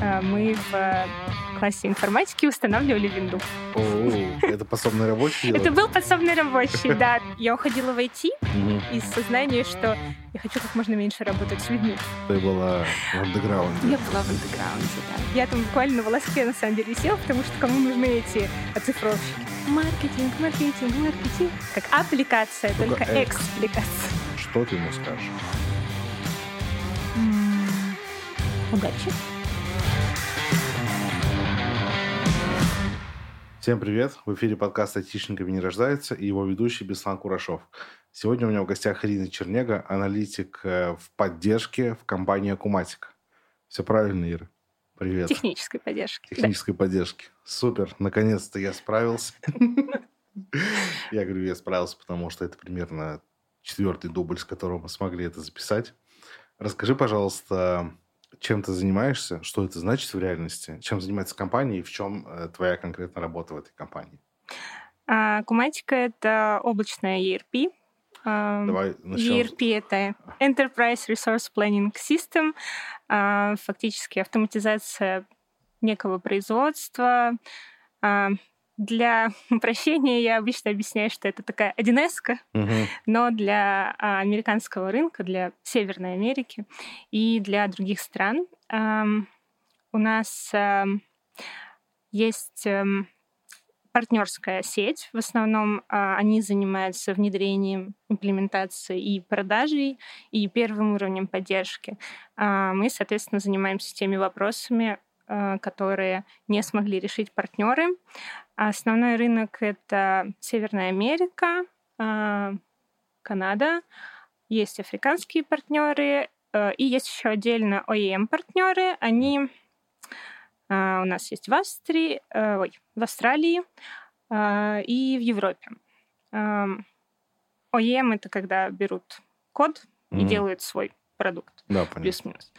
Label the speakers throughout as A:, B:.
A: э, мы в классе информатики устанавливали винду.
B: О, это подсобный рабочий?
A: Это был подсобный рабочий, да. Я уходила в IT из сознания, что я хочу как можно меньше работать с людьми.
B: Ты была в андеграунде.
A: Я была в андеграунде, да. Я там буквально на волоске на самом деле села, потому что кому нужны эти оцифровщики? Маркетинг, маркетинг, маркетинг. Как аппликация, только, только экспликация.
B: Что ты ему скажешь?
A: Удачи.
B: Всем привет! В эфире подкаст «Айтишниками не рождается» и его ведущий Беслан Курашов. Сегодня у меня в гостях Ирина Чернега, аналитик э, в поддержке в компании «Акуматик». Все правильно, Ира? Привет.
A: Технической поддержки.
B: Технической да. поддержки. Супер. Наконец-то я справился. Я говорю, я справился, потому что это примерно четвертый дубль, с которого мы смогли это записать. Расскажи, пожалуйста, чем ты занимаешься, что это значит в реальности, чем занимается компания и в чем э, твоя конкретная работа в этой компании?
A: А, Куматика — это облачная ERP.
B: Давай начнем.
A: ERP — это Enterprise Resource Planning System, а, фактически автоматизация некого производства, для упрощения я обычно объясняю, что это такая 1 угу. но для а, американского рынка, для Северной Америки и для других стран у нас есть партнерская сеть. В основном а, они занимаются внедрением, имплементацией и продажей, и первым уровнем поддержки. А, мы, соответственно, занимаемся теми вопросами, которые не смогли решить партнеры. Основной рынок — это Северная Америка, а, Канада, есть африканские партнеры, э, и есть еще отдельно OEM-партнеры. Они а, у нас есть в Австрии, э, ой, в Австралии а, и в Европе. OEM — это когда берут код mm-hmm. и делают свой продукт.
B: Да, понятно.
A: Плюс-минус.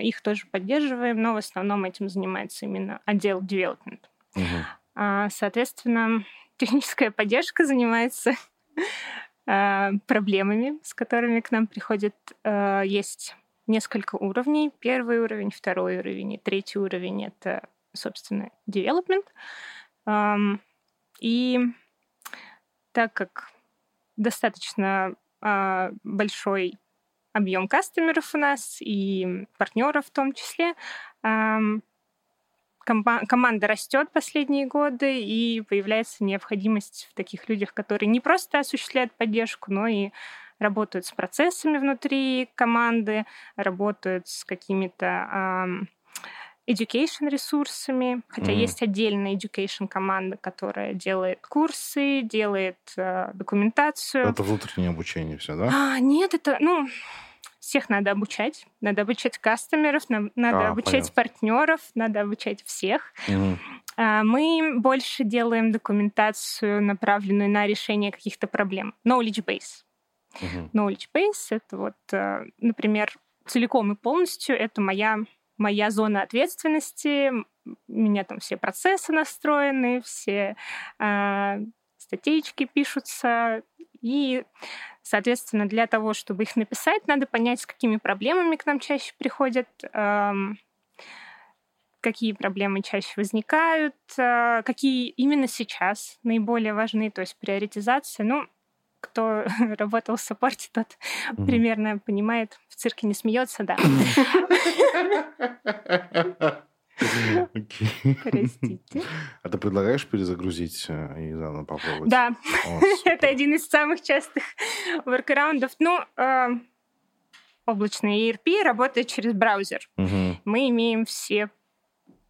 A: Их тоже поддерживаем, но в основном этим занимается именно отдел development. Угу. А, соответственно, техническая поддержка занимается а, проблемами, с которыми к нам приходят. А, есть несколько уровней. Первый уровень, второй уровень и третий уровень — это, собственно, development. И так как достаточно большой объем кастомеров у нас и партнеров в том числе, команда растет последние годы, и появляется необходимость в таких людях, которые не просто осуществляют поддержку, но и работают с процессами внутри команды, работают с какими-то education ресурсами, хотя mm-hmm. есть отдельная education команда, которая делает курсы, делает э, документацию.
B: Это внутреннее обучение все, да?
A: А, нет, это ну всех надо обучать. Надо обучать кастомеров, надо а, обучать понятно. партнеров, надо обучать всех. Угу. Мы больше делаем документацию, направленную на решение каких-то проблем. Knowledge base. Угу. Knowledge base — это вот, а, например, целиком и полностью это моя, моя зона ответственности. У меня там все процессы настроены, все э, статейки пишутся. И Соответственно, для того, чтобы их написать, надо понять, с какими проблемами к нам чаще приходят, какие проблемы чаще возникают, э, какие именно сейчас наиболее важны, то есть приоритизация. Ну, кто работал в саппорте, тот mm-hmm. примерно понимает, в цирке не смеется, да. Простите.
B: А ты предлагаешь перезагрузить э, и заново попробовать?
A: Да. Это один из самых частых воркараундов. Ну, э, облачный ERP работает через браузер. Мы имеем все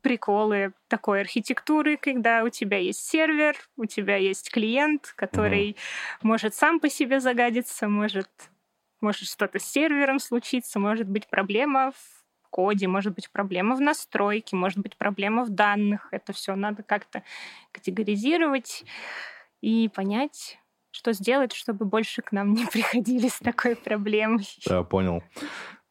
A: приколы такой архитектуры, когда у тебя есть сервер, у тебя есть клиент, который может сам по себе загадиться, может может что-то с сервером случиться, может быть проблема в коде, может быть проблема в настройке, может быть проблема в данных. Это все надо как-то категоризировать и понять, что сделать, чтобы больше к нам не приходили с такой проблемой.
B: Да, понял.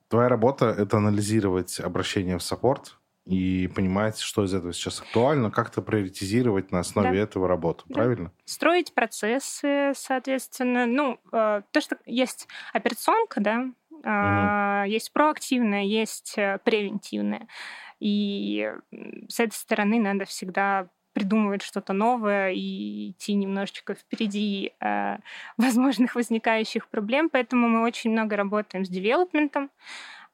B: Твоя работа — это анализировать обращение в саппорт и понимать, что из этого сейчас актуально, как-то приоритизировать на основе да. этого работу, да. правильно?
A: Строить процессы, соответственно. Ну, э, то, что есть операционка, да, Угу. Есть проактивное, есть э, превентивное. И с этой стороны надо всегда придумывать что-то новое и идти немножечко впереди э, возможных возникающих проблем. Поэтому мы очень много работаем с девелопментом.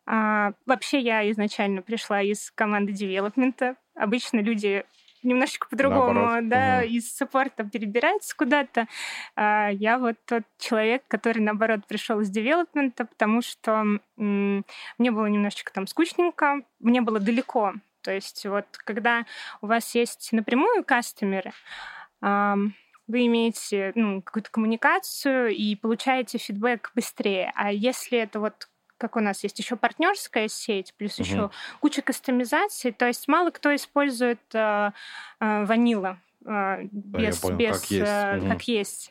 A: А, вообще я изначально пришла из команды девелопмента. Обычно люди немножечко по-другому, да, угу. из саппорта перебирается куда-то. А я вот тот человек, который, наоборот, пришел из девелопмента, потому что м- мне было немножечко там скучненько, мне было далеко. То есть вот когда у вас есть напрямую кастомеры, вы имеете ну, какую-то коммуникацию и получаете фидбэк быстрее. А если это вот как у нас есть еще партнерская сеть, плюс угу. еще куча кастомизаций. То есть мало кто использует э, э, ванила э, без, понял, без как есть, как есть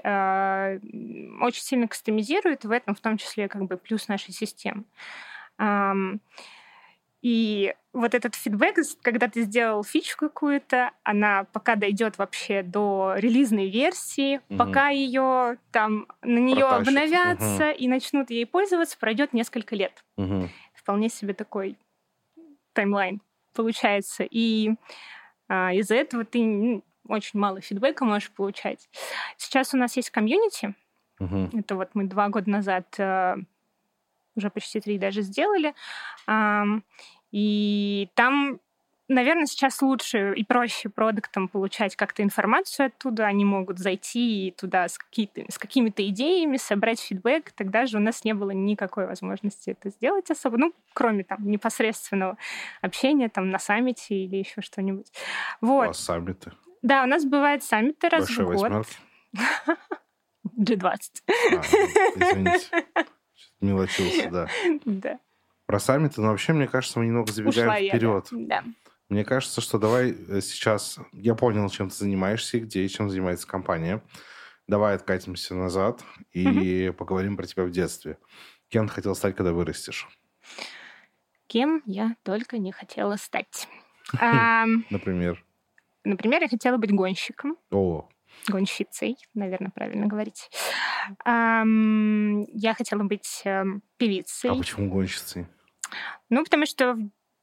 A: очень сильно кастомизирует, в этом в том числе как бы плюс нашей системы. И вот этот фидбэк, когда ты сделал фичу какую-то, она пока дойдет вообще до релизной версии, угу. пока ее там на нее обновятся угу. и начнут ей пользоваться, пройдет несколько лет. Угу. Вполне себе такой таймлайн получается. И а, из-за этого ты очень мало фидбэка можешь получать. Сейчас у нас есть комьюнити. Угу. Это вот мы два года назад а, уже почти три даже сделали. И там наверное, сейчас лучше и проще продуктам получать как-то информацию оттуда. Они могут зайти туда с, с какими-то идеями, собрать фидбэк. Тогда же у нас не было никакой возможности это сделать особо. Ну, кроме там непосредственного общения там на саммите или еще что-нибудь. Вот.
B: А саммиты?
A: Да, у нас бывают саммиты раз Большой в год. Восьмерки? G20. А,
B: извините. Мелочился, да.
A: Да.
B: Про саммиты, но вообще, мне кажется, мы немного забегаем Ушла вперед.
A: Я, да.
B: Мне кажется, что давай э, сейчас... Я понял, чем ты занимаешься, где и чем занимается компания. Давай откатимся назад и поговорим про тебя в детстве. Кем ты хотел стать, когда вырастешь?
A: Кем я только не хотела стать.
B: Например?
A: Например, я хотела быть гонщиком.
B: О,
A: гонщицей, наверное, правильно говорить. Я хотела быть эм, певицей.
B: А почему гонщицей?
A: Ну, потому что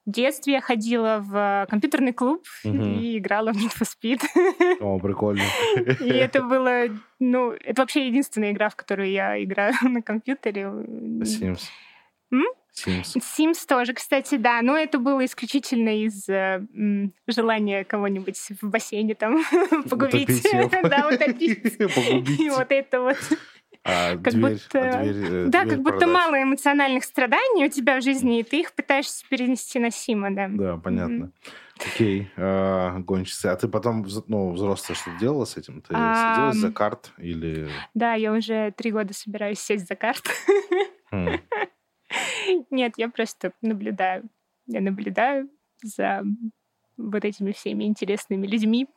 A: в детстве я ходила в компьютерный клуб угу. и играла в Need for Speed.
B: О, прикольно.
A: И это было, ну, это вообще единственная игра, в которую я играю на компьютере.
B: Sims.
A: М?
B: Sims.
A: Sims тоже, кстати, да. Но это было исключительно из э, желания кого-нибудь в бассейне там погубить. Да, утопить. И вот это вот.
B: А как дверь, будто, а дверь, э,
A: да,
B: дверь
A: как будто мало эмоциональных страданий у тебя в жизни, и ты их пытаешься перенести на Сима, да.
B: Да, понятно. Mm-hmm. Окей, а, гонщица. А ты потом, ну, взрослая, что делала с этим? Ты а, садилась за карт или...
A: Да, я уже три года собираюсь сесть за карт. Mm. Нет, я просто наблюдаю. Я наблюдаю за вот этими всеми интересными людьми.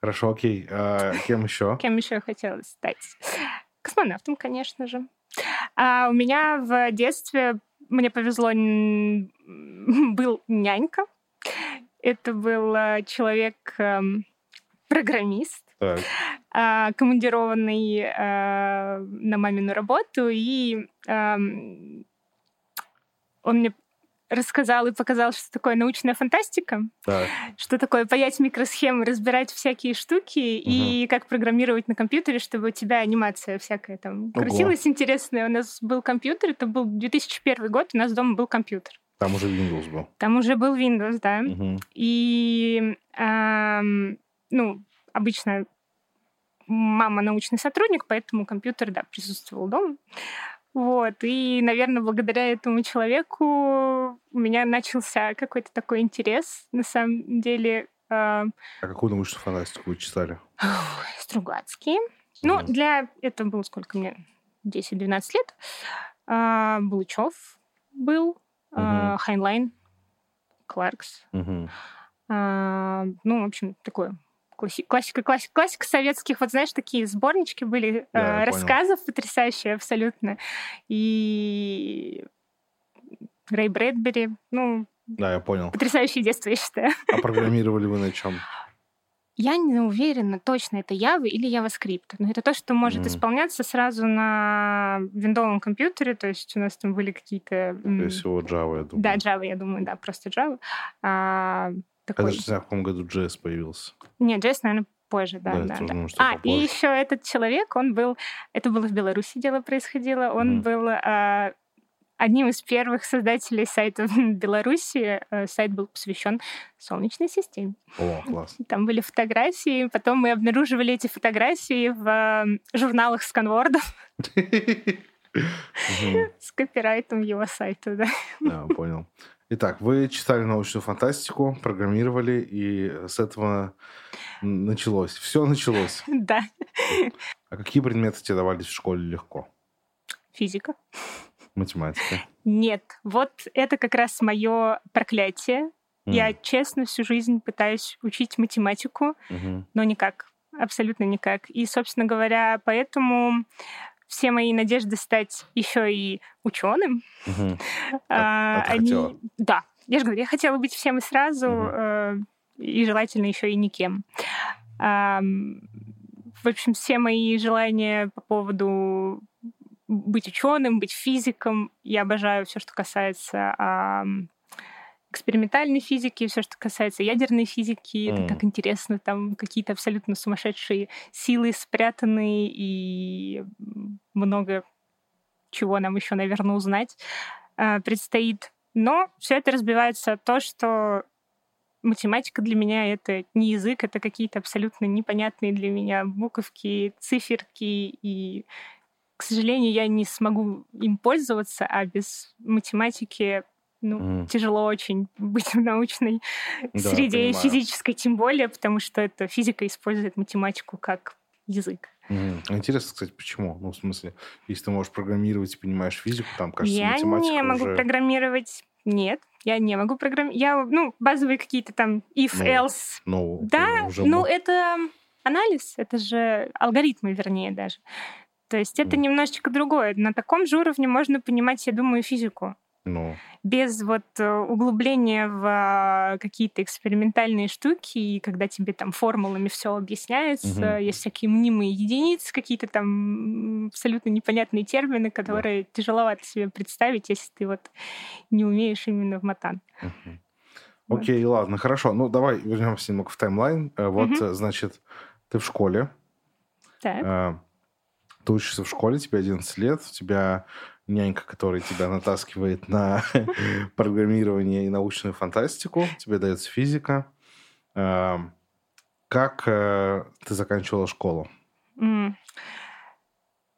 B: Хорошо, окей. А кем еще?
A: Кем еще хотелось стать? Космонавтом, конечно же. А у меня в детстве мне повезло, был нянька. Это был э, человек эм, программист,
B: так.
A: А, командированный э, на мамину работу, и эм, он мне рассказал и показал, что такое научная фантастика,
B: так.
A: что такое паять микросхемы, разбирать всякие штуки угу. и как программировать на компьютере, чтобы у тебя анимация всякая там Ого. крутилась интересная. У нас был компьютер, это был 2001 год, у нас дома был компьютер.
B: Там уже Windows был.
A: Там уже был Windows, да.
B: Угу.
A: И, эм, ну, обычно мама научный сотрудник, поэтому компьютер, да, присутствовал дома. Вот. И, наверное, благодаря этому человеку у меня начался какой-то такой интерес. На самом деле... Э...
B: А какую научную фантастику вы читали?
A: Стругацкий. Ну, для... Это было сколько мне? 10-12 лет. Э, Булычев был. Э, Хайнлайн. Кларк.
B: Угу.
A: Э, ну, в общем, такое классика, классика, классика советских, вот знаешь, такие сборнички были да, э, рассказов понял. потрясающие абсолютно. И Рэй Брэдбери, ну...
B: Да, я понял.
A: Потрясающее детство, я считаю.
B: А программировали вы на чем?
A: я не уверена, точно это Java или JavaScript. Но это то, что может mm. исполняться сразу на виндовом компьютере. То есть у нас там были какие-то...
B: Скорее всего, Java, я думаю.
A: Да, Java, я думаю, да, просто Java. А,
B: такой... Не знаю, в каком году JS появился.
A: Нет, JS, наверное, позже, да, да. да, да. А, попозже. и еще этот человек, он был, это было в Беларуси дело происходило, он mm. был а, одним из первых создателей сайта в Беларуси. Э, сайт был посвящен Солнечной системе.
B: О, класс.
A: Там были фотографии, потом мы обнаруживали эти фотографии в журналах сканвордов. С копирайтом его сайта, да.
B: Да, понял. Итак, вы читали научную фантастику, программировали, и с этого началось. Все началось.
A: Да.
B: А какие предметы тебе давались в школе легко?
A: Физика.
B: Математика.
A: Нет, вот это как раз мое проклятие. Mm. Я честно всю жизнь пытаюсь учить математику, mm-hmm. но никак, абсолютно никак. И, собственно говоря, поэтому все мои надежды стать еще и ученым,
B: а, а они, хотела?
A: да, я же говорю, я хотела быть всем и сразу, э, и желательно еще и никем. В общем, все мои желания по поводу быть ученым, быть физиком. Я обожаю все, что касается экспериментальной физики, все, что касается ядерной физики. Mm. Это так интересно, там какие-то абсолютно сумасшедшие силы спрятаны и много чего нам еще, наверное, узнать а, предстоит. Но все это разбивается то, что математика для меня это не язык, это какие-то абсолютно непонятные для меня буковки, циферки и к сожалению, я не смогу им пользоваться, а без математики ну, mm. тяжело очень быть в научной да, среде, понимаю. физической тем более, потому что эта физика использует математику как язык.
B: Mm. Интересно, кстати, почему? Ну, в смысле, если ты можешь программировать и понимаешь физику, там, кажется, я математика
A: Я не могу
B: уже...
A: программировать. Нет, я не могу программировать. Я, ну, базовые какие-то там if, ну, else.
B: Ну,
A: да, ну, это анализ, это же алгоритмы, вернее, даже. То есть это немножечко другое. На таком же уровне можно понимать, я думаю, физику.
B: Ну.
A: Без вот э, углубления в а, какие-то экспериментальные штуки, и когда тебе там формулами все объясняется, угу. есть всякие мнимые единицы, какие-то там абсолютно непонятные термины, которые да. тяжеловато себе представить, если ты вот не умеешь именно в матан.
B: Угу. Окей, ладно, хорошо. Ну, давай вернемся немного в таймлайн. Э, вот, угу. значит, ты в школе.
A: Так
B: ты учишься в школе, тебе 11 лет, у тебя нянька, которая тебя натаскивает на программирование и научную фантастику, тебе дается физика. Эм, как э, ты заканчивала школу?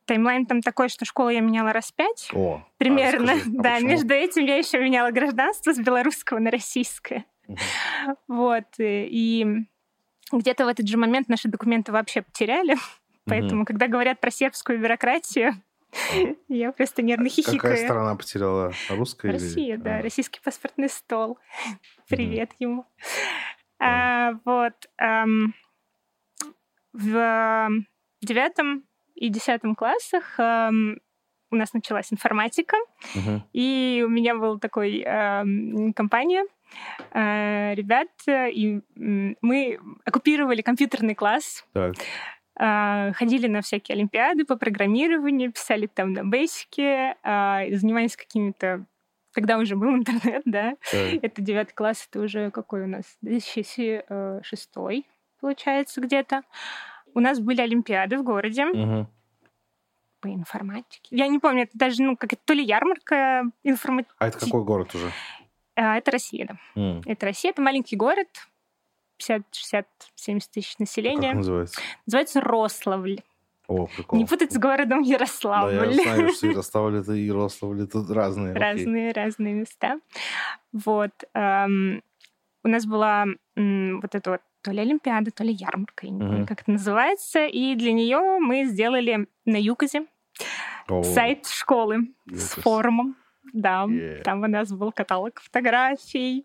A: Таймлайн там такой, что школу я меняла раз пять.
B: О,
A: примерно.
B: А расскажи, а
A: да,
B: почему?
A: между этим я еще меняла гражданство с белорусского на российское. Угу. Вот. И где-то в этот же момент наши документы вообще потеряли. Поэтому, угу. когда говорят про сербскую бюрократию, я просто нервно хихикаю.
B: Какая страна потеряла? Русская
A: Россия, или... да. А. Российский паспортный стол. Привет угу. ему. А, вот. Эм, в девятом и десятом классах эм, у нас началась информатика,
B: угу.
A: и у меня была такой э, компания э, ребят, и мы оккупировали компьютерный класс.
B: Так.
A: А, ходили на всякие олимпиады по программированию, писали там на бейсике, а, занимались какими-то тогда уже был интернет, да.
B: Yeah.
A: Это девятый класс, это уже какой у нас? 2006 получается, где-то. У нас были олимпиады в городе.
B: Uh-huh.
A: По информатике. Я не помню, это даже, ну, как это то ли ярмарка информатики.
B: А это какой город уже?
A: А, это Россия, да.
B: Mm.
A: Это Россия, это маленький город, 50, 60, 70 тысяч населения.
B: Как называется?
A: Называется Рославль.
B: О, прикол.
A: Не путать с городом Ярославль.
B: Да, я знаю, что Ярославль это Ярославль это разные.
A: Разные, окей. разные места. Вот. Эм, у нас была м, вот эта вот то ли Олимпиада, то ли ярмарка, я не помню, как это называется. И для нее мы сделали на Юкозе
B: О,
A: сайт школы с форумом. Да,
B: Yeah.
A: там у нас был каталог фотографий.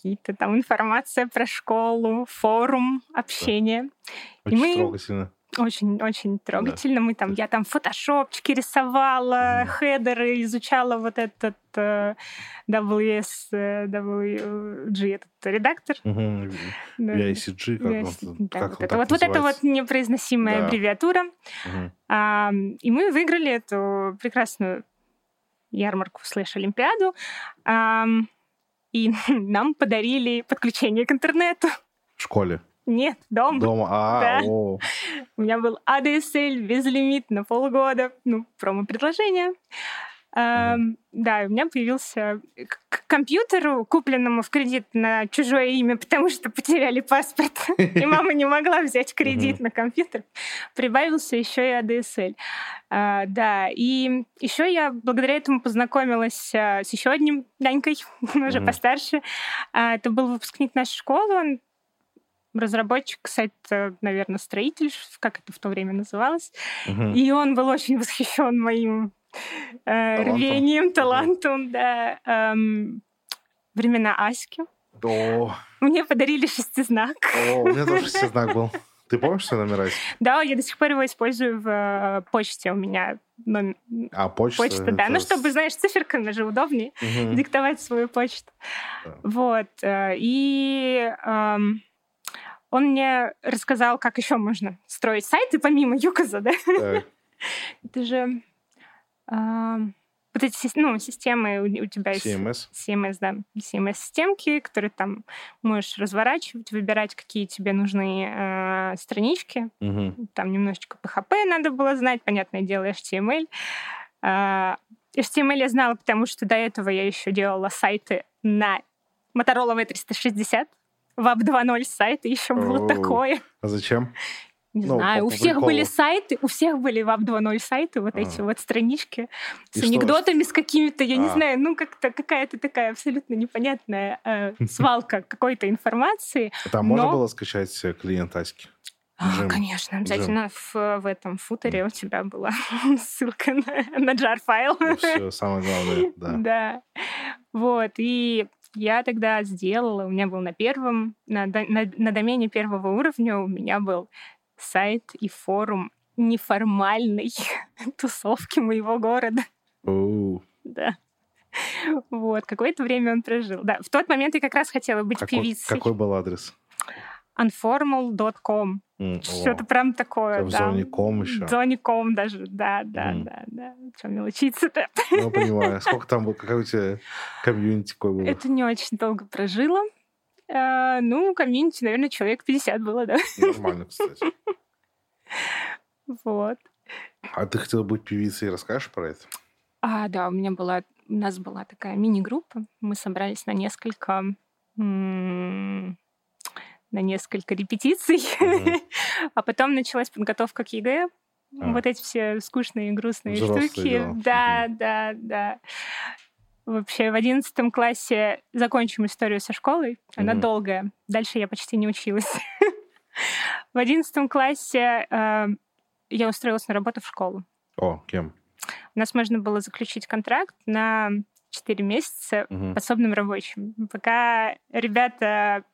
A: Какие-то там информация про школу, форум, общение. И
B: Очень
A: мы-
B: трогательно.
A: Очень-очень трогательно. Да. Мы там, я там фотошопчики рисовала, mm. хедеры, изучала вот этот uh, WS, uh, WG, этот редактор.
B: Mm-hmm. Да. VICG, как, VIC...
A: он, да, как вот, это, вот, вот это вот непроизносимая да. аббревиатура. Mm-hmm. А, и мы выиграли эту прекрасную ярмарку слэш-олимпиаду. А, и нам подарили подключение к интернету.
B: В школе?
A: Нет, дома.
B: Дома, а, да.
A: о. У меня был ADSL безлимит на полгода, ну, промо-предложение. Mm-hmm. да, у меня появился к компьютеру, купленному в кредит на чужое имя, потому что потеряли паспорт, и мама не могла взять кредит на компьютер, прибавился еще и ADSL. А, да, и еще я благодаря этому познакомилась а, с еще одним Данькой, уже постарше. А, это был выпускник нашей школы, он разработчик сайта, наверное, строитель, как это в то время называлось. И он был очень восхищен моим э, рвением, талантом, да. Эм, времена Аськи.
B: О.
A: Мне подарили шестизнак.
B: О, у меня тоже шестизнак был. Ты помнишь свой номер Аськи?
A: Да, я до сих пор его использую в э, почте. У меня номер...
B: А, почта?
A: Почта, да. Ну, чтобы, знаешь, циферками же удобнее угу. диктовать свою почту. Да. Вот. Э, и... Эм, он мне рассказал, как еще можно строить сайты помимо Юказа, да? Так. Это же вот эти ну, системы у, тебя есть...
B: CMS?
A: CMS, да. CMS-системки, которые там можешь разворачивать, выбирать, какие тебе нужны э, странички. Угу. Там немножечко PHP надо было знать, понятное дело, HTML. Э, HTML я знала, потому что до этого я еще делала сайты на Motorola V360. Веб 2.0 сайты еще было такое.
B: А зачем?
A: Не ну, знаю, у всех были сайты, у всех были Веб 2.0 сайты, вот а. эти вот странички с И анекдотами, что? с какими-то, я а. не знаю, ну как-то какая-то такая абсолютно непонятная э, свалка какой-то информации.
B: Там но... можно было скачать клиент Аськи?
A: А, конечно, обязательно в, в этом футере у тебя была ссылка на, на jar-файл.
B: Ну, все, самое главное, да.
A: Да. Вот, и я тогда сделала, у меня был на первом, на, на, на домене первого уровня у меня был сайт и форум неформальной тусовки моего города.
B: Oh.
A: Да. Вот, какое-то время он прожил. Да, в тот момент я как раз хотела быть какой, певицей.
B: Какой был адрес?
A: unformal.com. Mm, Что-то прям такое.
B: В да. зоне ком еще.
A: В зоне ком даже, да, да, mm. да, да. Что мелочиться-то?
B: Ну, понимаю. Сколько там было, какая у тебя комьюнити какой было?
A: Это не очень долго прожила. А, ну, комьюнити, наверное, человек 50 было, да.
B: Нормально, кстати.
A: Вот.
B: А ты хотела быть певицей, расскажешь про это?
A: А, да, у меня была, у нас была такая мини-группа. Мы собрались на несколько на несколько репетиций, mm-hmm. а потом началась подготовка к ЕГЭ. А. Вот эти все скучные, грустные Взрослые штуки. Дела. Да, mm-hmm. да, да. Вообще в одиннадцатом классе закончим историю со школой. Она mm-hmm. долгая. Дальше я почти не училась. в одиннадцатом классе э, я устроилась на работу в школу.
B: О, кем?
A: У нас можно было заключить контракт на 4 месяца угу. подсобным рабочим. Пока ребята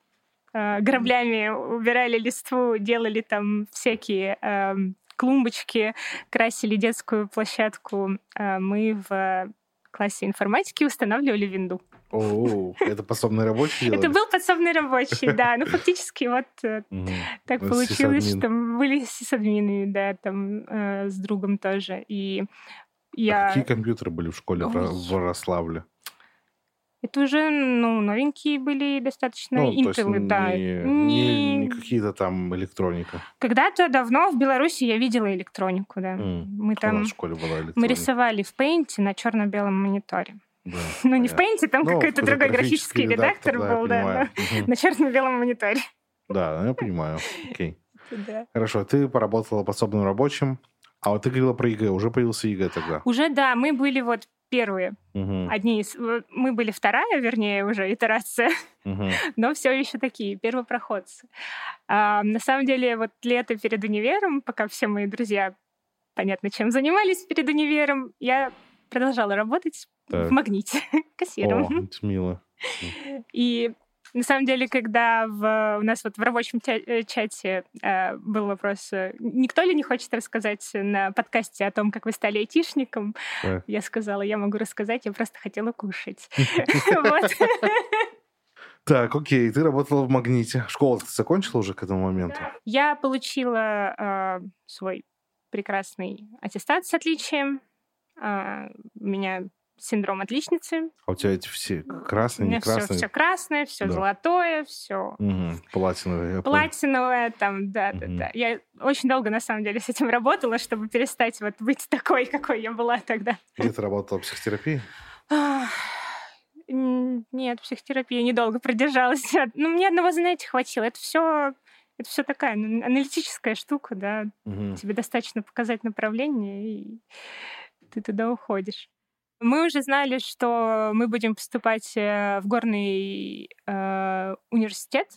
A: э, граблями убирали листву, делали там всякие э, клумбочки, красили детскую площадку, э, мы в классе информатики устанавливали винду.
B: О, это подсобный рабочий
A: Это был подсобный рабочий, да. Ну, фактически вот э, так получилось, что мы были с админами, да, там э, с другом тоже. И я...
B: А какие компьютеры были в школе в Ярославле?
A: Это уже, ну, новенькие были достаточно, ну, интелы, да.
B: Не, не, не какие-то там электроника.
A: Когда-то давно в Беларуси я видела электронику, да. Мм. Мы там...
B: в школе была электроника.
A: Мы рисовали в Paint на черно-белом мониторе. Да, ну, не в Paint, там ну, какой-то другой графический редактор, редактор был, да, да на черно-белом мониторе.
B: Да, я понимаю. Окей. Да. Хорошо, ты поработала подсобным рабочим, а вот ты говорила про ЕГЭ, уже появился ЕГЭ тогда?
A: Уже, да, мы были вот первые. Угу. Одни из... Мы были вторая, вернее, уже итерация, угу. но все еще такие, первопроходцы. А, на самом деле, вот лето перед универом, пока все мои друзья, понятно, чем занимались перед универом, я продолжала работать так. в магните кассиром.
B: О, это мило.
A: И На самом деле, когда в, у нас вот в рабочем э, чате э, был вопрос, э, никто ли не хочет рассказать на подкасте о том, как вы стали айтишником, да. я сказала, я могу рассказать, я просто хотела кушать.
B: Так, окей, ты работала в «Магните». Школу ты закончила уже к этому моменту?
A: Я получила свой прекрасный аттестат с отличием. у меня синдром отличницы.
B: А у тебя эти все красные, не красные?
A: Все, все красное, все да. золотое, все.
B: Угу. Платиновое.
A: Платиновое, там, да, угу. да, да. Я очень долго, на самом деле, с этим работала, чтобы перестать вот быть такой, какой я была тогда.
B: Где ты работала психотерапии?
A: Нет, психотерапия недолго продержалась. Ну, мне одного занятия хватило. Это все это все такая аналитическая штука, да. Угу. Тебе достаточно показать направление, и ты туда уходишь. Мы уже знали, что мы будем поступать э, в горный э, университет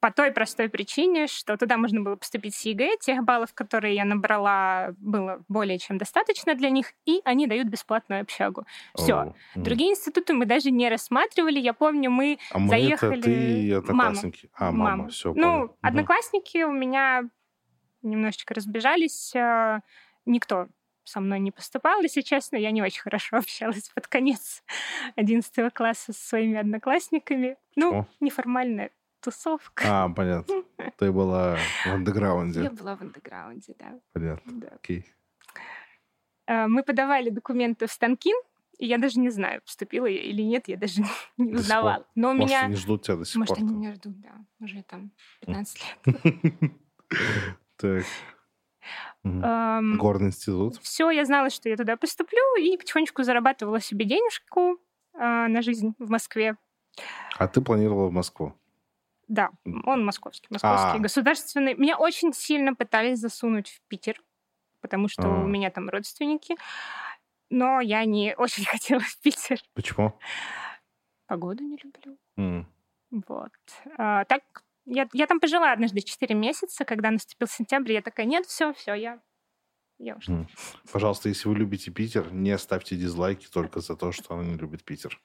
A: по той простой причине, что туда можно было поступить с ЕГЭ. Тех баллов, которые я набрала, было более чем достаточно для них, и они дают бесплатную общагу. Все. Oh. Другие институты мы даже не рассматривали. Я помню, мы,
B: а заехали... Это ты и одноклассники?
A: Мама.
B: А, мама, мама. все.
A: Ну, понял. одноклассники у меня немножечко разбежались. Э, никто со мной не поступал. Если честно, я не очень хорошо общалась под конец 11 класса со своими одноклассниками. Ну, О. неформальная тусовка.
B: А, понятно. Ты была в андеграунде.
A: Я была в андеграунде, да.
B: Понятно. Да. Окей.
A: А, мы подавали документы в Станкин, и я даже не знаю, поступила я или нет, я даже не узнавала. Но у
B: Может,
A: меня...
B: они ждут тебя до сих
A: Может,
B: пор.
A: Может, они меня ждут, да. Уже там 15 лет.
B: Так. Эм, Горный институт.
A: Все, я знала, что я туда поступлю, и потихонечку зарабатывала себе денежку э, на жизнь в Москве.
B: А ты планировала в Москву?
A: Да, он московский, московский, А-а-а. государственный. Меня очень сильно пытались засунуть в Питер, потому что А-а-а. у меня там родственники, но я не очень хотела в Питер.
B: Почему?
A: Погоду не люблю. Mm. Вот. А, так я, я там пожила однажды 4 месяца, когда наступил сентябрь, я такая, нет, все, все, я, я ушла.
B: Пожалуйста, если вы любите Питер, не ставьте дизлайки только за то, что она не любит Питер.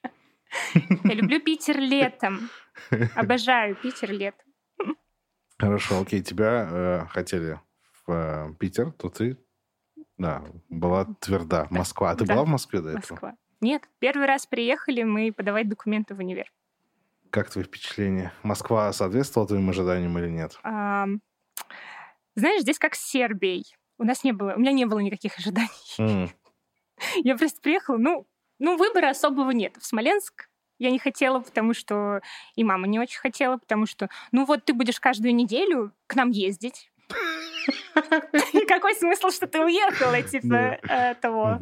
A: Я люблю Питер летом. Обожаю Питер летом.
B: Хорошо, окей, тебя э, хотели в э, Питер, то ты, да, была тверда. Москва. А ты да. была в Москве до этого?
A: Москва. Нет, первый раз приехали мы подавать документы в универ.
B: Как твои впечатления? Москва соответствовала твоим ожиданиям или нет? А,
A: знаешь, здесь как с Сербией. У нас не было, у меня не было никаких ожиданий. Mm. Я просто приехала, ну, ну, выбора особого нет. В Смоленск я не хотела, потому что и мама не очень хотела, потому что, ну вот ты будешь каждую неделю к нам ездить. Какой смысл, что ты уехала, типа, того.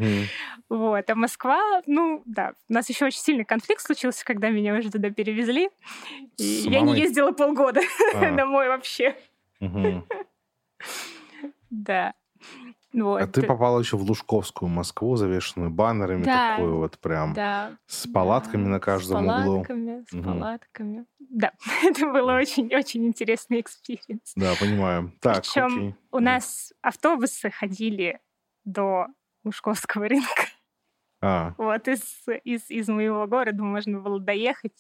A: Вот. А Москва, ну, да. У нас еще очень сильный конфликт случился, когда меня уже туда перевезли. Я не ездила полгода а. домой вообще. Да.
B: Вот. А ты попала еще в Лужковскую Москву, завешенную баннерами, да, такую вот прям да, с палатками да, на каждом
A: с
B: палатками,
A: углу. С угу. палатками. Да, это было очень-очень интересный experience.
B: Да, понимаю. Так,
A: Причем
B: окей.
A: у нас автобусы ходили до Лужковского рынка. А. Вот из, из, из моего города можно было доехать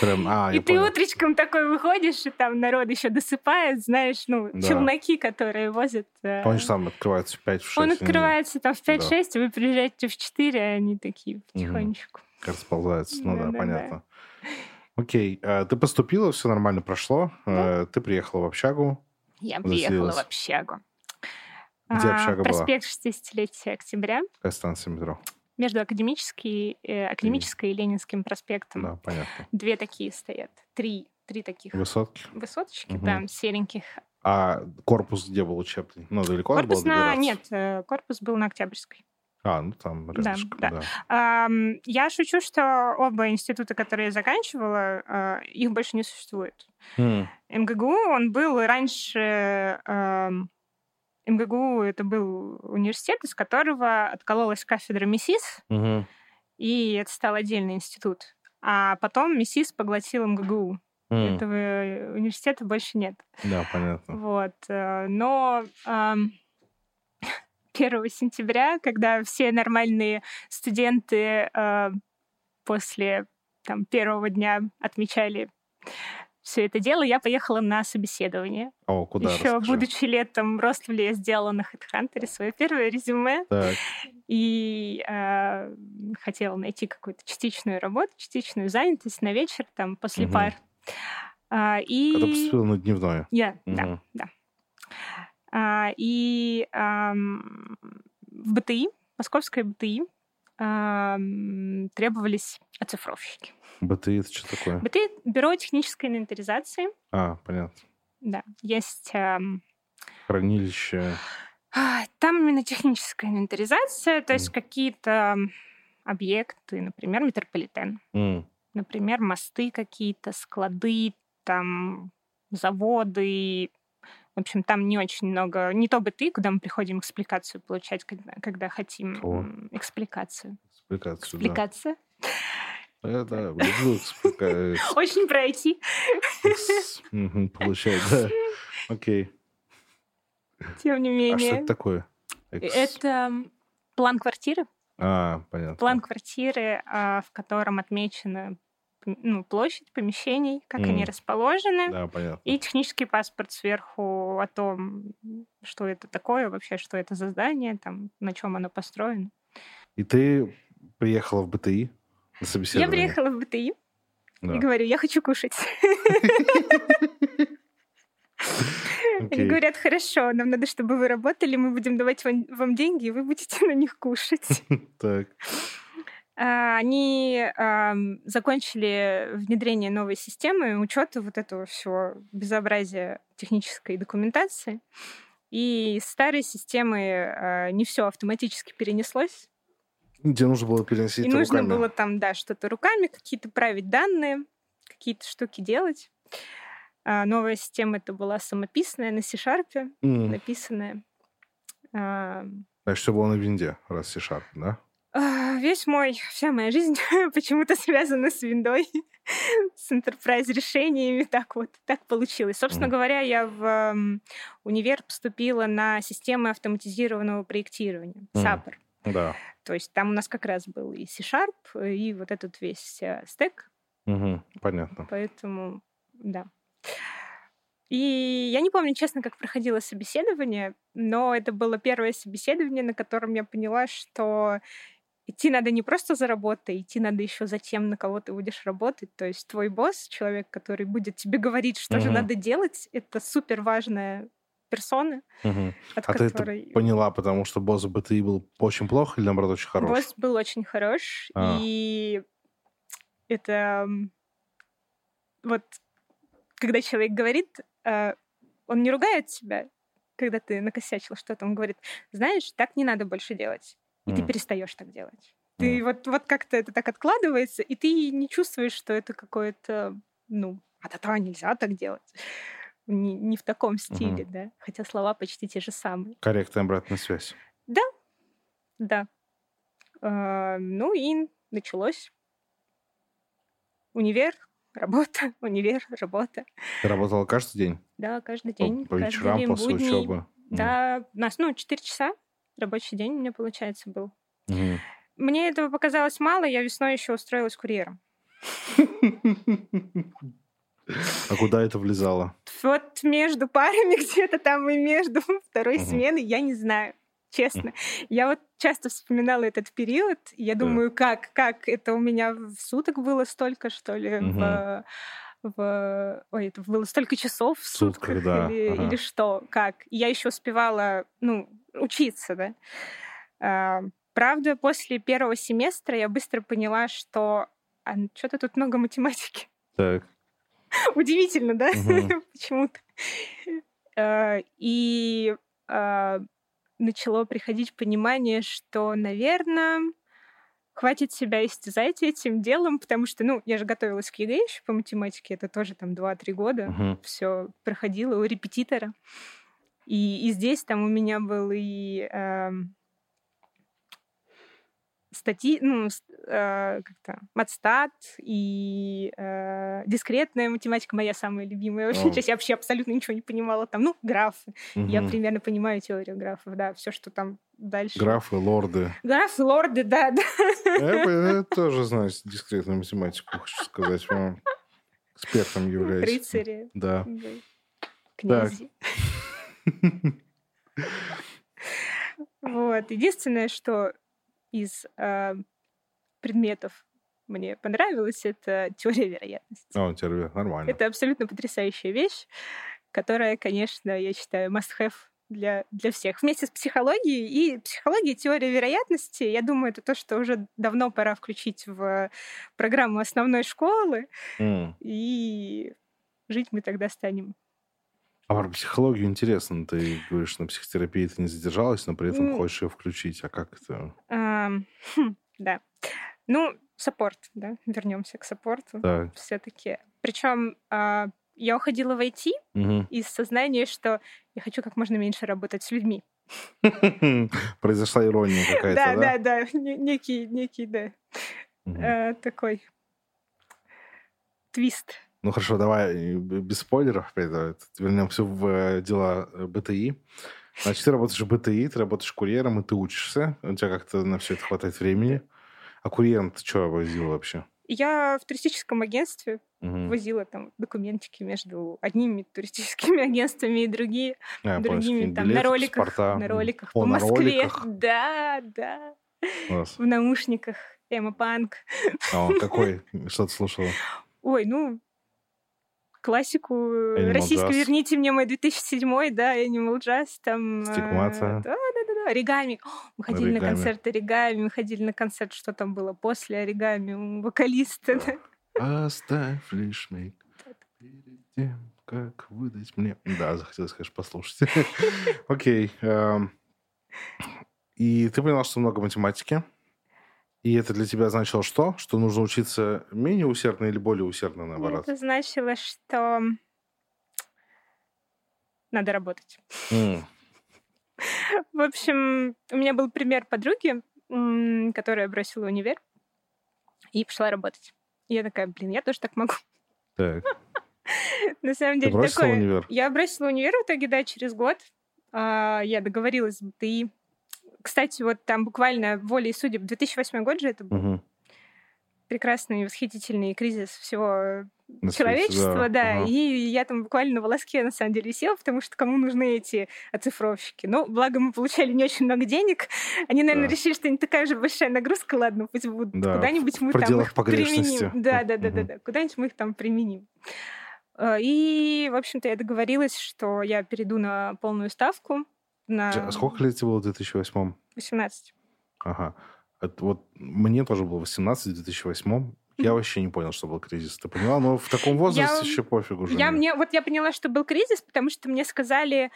B: Прям, а,
A: и ты понял. утречком такой выходишь, и там народ еще досыпает, знаешь, ну, да. челноки, которые возят.
B: Э, Помнишь, там открывается в 5-6?
A: Он открывается там в 5-6, да. вы приезжаете в 4, а они такие потихонечку.
B: Угу. Расползаются, ну да, да, да понятно. Да. Окей, а, ты поступила, все нормально прошло, да. Э, ты приехала в общагу.
A: Я приехала в общагу.
B: Где общага
A: Проспект была? 60-летия октября.
B: Какая станция метро?
A: Между академической, э, академической и Ленинским проспектом.
B: Да, понятно.
A: Две такие стоят. Три, три таких.
B: Высотки?
A: Высоточки, угу. да, сереньких.
B: А корпус где был учебный? Ну, далеко
A: корпус
B: было
A: на... Нет, э, корпус был на Октябрьской.
B: А, ну там рядышком, да. да.
A: да. Um, я шучу, что оба института, которые я заканчивала, uh, их больше не существует. Mm. МГГУ, он был раньше... Uh, МГГУ это был университет, из которого откололась кафедра МИСИС, угу. и это стал отдельный институт. А потом МИСИС поглотил МГГУ. Mm. Этого университета больше нет.
B: Да, понятно.
A: Вот. Э, но 1 сентября, когда все нормальные студенты э, после там, первого дня отмечали все это дело, я поехала на собеседование.
B: О, куда?
A: Еще
B: Расскажи.
A: будучи летом в Рославле, я сделала на HeadHunter свое первое резюме.
B: Так.
A: И э, хотела найти какую-то частичную работу, частичную занятость на вечер, там, после
B: Мгм.
A: пар. А, и...
B: Когда поступила на дневное.
A: Я, да,
B: Мгм.
A: да. А, и ам, в БТИ, московской БТИ, требовались оцифровщики.
B: БТИ это что такое?
A: БТИ — бюро технической инвентаризации.
B: А, понятно.
A: Да, есть...
B: Хранилище.
A: а, Там именно техническая инвентаризация, то есть какие-то объекты, например, метрополитен,
B: М,
A: например, мосты какие-то, склады, там заводы. В общем, там не очень много, не то бы ты, куда мы приходим экспликацию получать, когда, когда хотим экспликацию.
B: Экспликацию.
A: Экспликация.
B: Да, да, люблю эксплика-
A: Очень пройти.
B: получать, да. Окей.
A: Тем не
B: А что
A: менее.
B: это такое?
A: Это план квартиры.
B: А, понятно.
A: План квартиры, а, в котором отмечена м, ну, площадь помещений, как они
B: М.
A: расположены.
B: Да, понятно.
A: И технический паспорт сверху о том, что это такое вообще, что это за здание, там, на чем оно построено.
B: И ты приехала в БТИ на
A: Я
B: собеседование?
A: приехала в БТИ
B: Да.
A: и говорю, я хочу кушать. Они говорят, хорошо, нам надо, чтобы вы работали, мы будем давать вам, вам деньги, и вы будете на них кушать.
B: Так.
A: А, Они закончили внедрение новой системы учета вот этого всего безобразия технической документации. И из старой системы а, не все автоматически перенеслось.
B: Где нужно было переносить
A: И нужно
B: руками?
A: было там, да, что-то руками, какие-то править данные, какие-то штуки делать. А, новая система это была самописная на C-Sharp,
B: М,
A: написанная. А,
B: Значит, все было на винде, раз C-Sharp, да?
A: Весь мой, вся моя жизнь почему-то связана с виндой, с enterprise решениями. Так вот, так получилось. Собственно говоря, я в универ поступила на системы автоматизированного проектирования. SAPR.
B: Да.
A: То есть там у нас как раз был и C-Sharp, и вот этот весь э, стек,
B: Мгм, Понятно.
A: поэтому да. И я не помню, честно, как проходило собеседование, но это было первое собеседование, на котором я поняла, что идти надо не просто за работой, идти надо еще за тем, на кого ты будешь работать. То есть твой босс, человек, который будет тебе говорить, что же
B: Мгм.
A: надо делать, это супер важная персона,
B: Мгм.
A: от
B: А ты это
A: которой
B: поняла, потому что босс БТИ был очень плох или, наоборот, очень хорош?
A: босс был очень хорош,
B: А.
A: и это вот когда человек говорит, э, он не ругает тебя, когда ты накосячил что-то, он говорит, знаешь, так не надо больше делать, и ты
B: М.
A: перестаешь так делать. Ты вот, вот как-то это так откладывается, и ты не чувствуешь, что это какое-то, ну, а-та-та, нельзя так делать. Не, не в таком стиле, да. Хотя слова почти те же самые.
B: Корректная обратная связь.
A: Да. А, ну и началось. Универ, работа, универ, работа.
B: Ты работала каждый день?
A: Да, каждый
B: По-
A: день.
B: По,
A: каждый
B: вечерам,
A: день,
B: после
A: будни.
B: учебы?
A: Да, у нас, ну, 4 часа рабочий день у меня, получается, был.
B: Мгм.
A: Мне этого показалось мало, я весной еще устроилась курьером.
B: А куда это влезало?
A: Вот между парами где-то там и между второй сменой, я не знаю. Честно. Я вот часто вспоминала этот период, я
B: Да.
A: думаю, как, как это у меня в суток было столько, что ли, в, в- Ой, это было столько часов в
B: сутках,
A: сутках,
B: да,
A: или,
B: ага.
A: или что, как. И Я еще успевала, ну, учиться, да. А, правда, после первого семестра я быстро поняла, что что-то тут много математики.
B: Так.
A: Удивительно, да?
B: Мгм.
A: Почему-то. Э, И а, начало приходить понимание, что, наверное, хватит себя истязать этим делом, потому что, ну, я же готовилась к ЕГЭ еще по математике, это тоже там 2-3 года,
B: Мгм.
A: все проходило у репетитора. И, и здесь там у меня был и эм, статьи, ну, э, как-то матстат и э, дискретная математика моя самая любимая. Вообще, часть я вообще абсолютно ничего не понимала там. Ну, графы. Я
B: Мгм.
A: примерно понимаю теорию графов, да, все, что там дальше.
B: Графы, лорды.
A: Графы, лорды, да, да.
B: Я, я тоже знаю дискретную математику, хочу сказать вам. Экспертом являюсь.
A: Рыцари.
B: Да.
A: Князи. Вот. Единственное, что из э, предметов мне понравилось, это теория вероятности.
B: О, теория нормально.
A: Это абсолютно потрясающая вещь, которая, конечно, я считаю, must-have для, для всех. Вместе с психологией и психологией теория вероятности, я думаю, это то, что уже давно пора включить в программу основной школы, mm. и жить мы тогда станем
B: а про психологию интересно. Ты говоришь, на психотерапии ты не задержалась, но при этом хочешь ее включить. А как это?
A: Хм, да. Ну, саппорт, да, вернемся к саппорту.
B: Да.
A: Все-таки. Причем а, я уходила в IT угу. из сознания, что я хочу как можно меньше работать с людьми.
B: Произошла ирония какая-то, да?
A: Да, да, да. Некий, некий, да. Э, такой твист.
B: Ну хорошо, давай без спойлеров вернемся в э, дела э, БТИ. Значит, ты работаешь в БТИ, ты работаешь курьером, и ты учишься. У тебя как-то на все это хватает времени. А курьером ты что возил вообще?
A: Я в туристическом агентстве угу. возила там документики между одними туристическими агентствами и другие, а, другими там билет, на роликах, паспорта. на роликах О, по на Москве. Роликах. Да, да. Класс. В наушниках эмо-панк.
B: А какой? Что ты слушала?
A: Ой, ну, классику Animal российскую Jazz. «Верните мне мой 2007», да, Animal Jazz, там...
B: Стигмация.
A: Э, да, да, да, да, «Оригами». Мы ходили оригами. на концерт «Оригами», мы ходили на концерт, что там было после «Оригами», у вокалиста.
B: Да. Оставь лишь миг перед тем, как выдать мне... Да, захотелось, конечно, послушать. Окей. Эм, и ты поняла, что много математики. И это для тебя значило что? Что нужно учиться менее усердно или более усердно, наоборот?
A: Это значило, что надо работать. Mm. В общем, у меня был пример подруги, которая бросила универ и пошла работать. И я такая, блин, я тоже так могу.
B: Так.
A: На самом деле,
B: Ты такое... универ?
A: Я бросила универ в итоге, да, через год. А, я договорилась с БТИ кстати, вот там буквально волей судеб 2008 год же это был. Угу. Прекрасный, восхитительный кризис всего на человечества, да. да. Ага. И я там буквально на волоске, на самом деле, села, потому что кому нужны эти оцифровщики? Ну, благо мы получали не очень много денег. Они, наверное, да. решили, что не такая же большая нагрузка, ладно, пусть будут. Да, Куда-нибудь мы там их применим. Да, да, да, да, да. Куда-нибудь мы их там применим. Э, и, в общем-то, я договорилась, что я перейду на полную ставку на...
B: А сколько лет тебе было в 2008?
A: 18.
B: Ага. Это вот мне тоже было 18 в 2008. Я вообще не понял, что был кризис. Ты поняла? Но в таком возрасте я, еще пофигу.
A: Я, мне, вот я поняла, что был кризис, потому что мне сказали,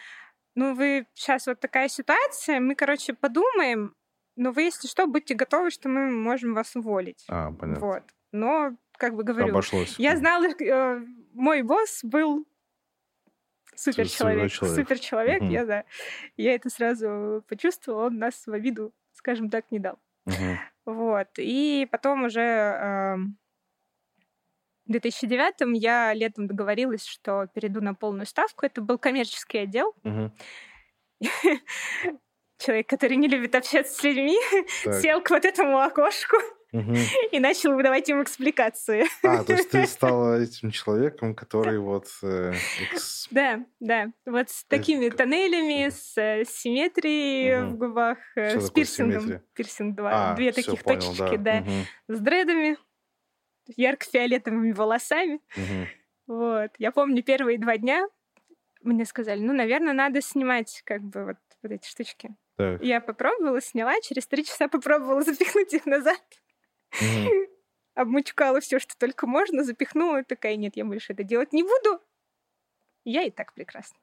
A: ну, вы сейчас вот такая ситуация, мы, короче, подумаем, но вы, если что, будьте готовы, что мы можем вас уволить.
B: А, понятно.
A: Вот. Но, как бы говорю,
B: Обошлось.
A: я знала, э, мой босс был супер человек, супер человек, угу. я да, я это сразу почувствовала, он нас в обиду, скажем так, не дал. Угу. Вот и потом уже э, в 2009 я летом договорилась, что перейду на полную ставку. Это был коммерческий отдел. Угу. Человек, который не любит общаться с людьми, сел к вот этому окошку и начал выдавать им экспликации.
B: А, то есть ты стала этим человеком, который вот... Э,
A: да, да. Вот с такими тоннелями, с э, симметрией в губах, э, с пирсингом. Пирсинг два. А, две таких точечки, да. С дредами, ярко-фиолетовыми волосами. Вот. Я помню первые два дня мне сказали, ну, наверное, надо снимать как бы вот, вот эти штучки. Так. Я попробовала, сняла, через три часа попробовала запихнуть их назад. Обмучкала все, что только можно, запихнула, такая, нет, я больше это делать не буду. Я и так прекрасно.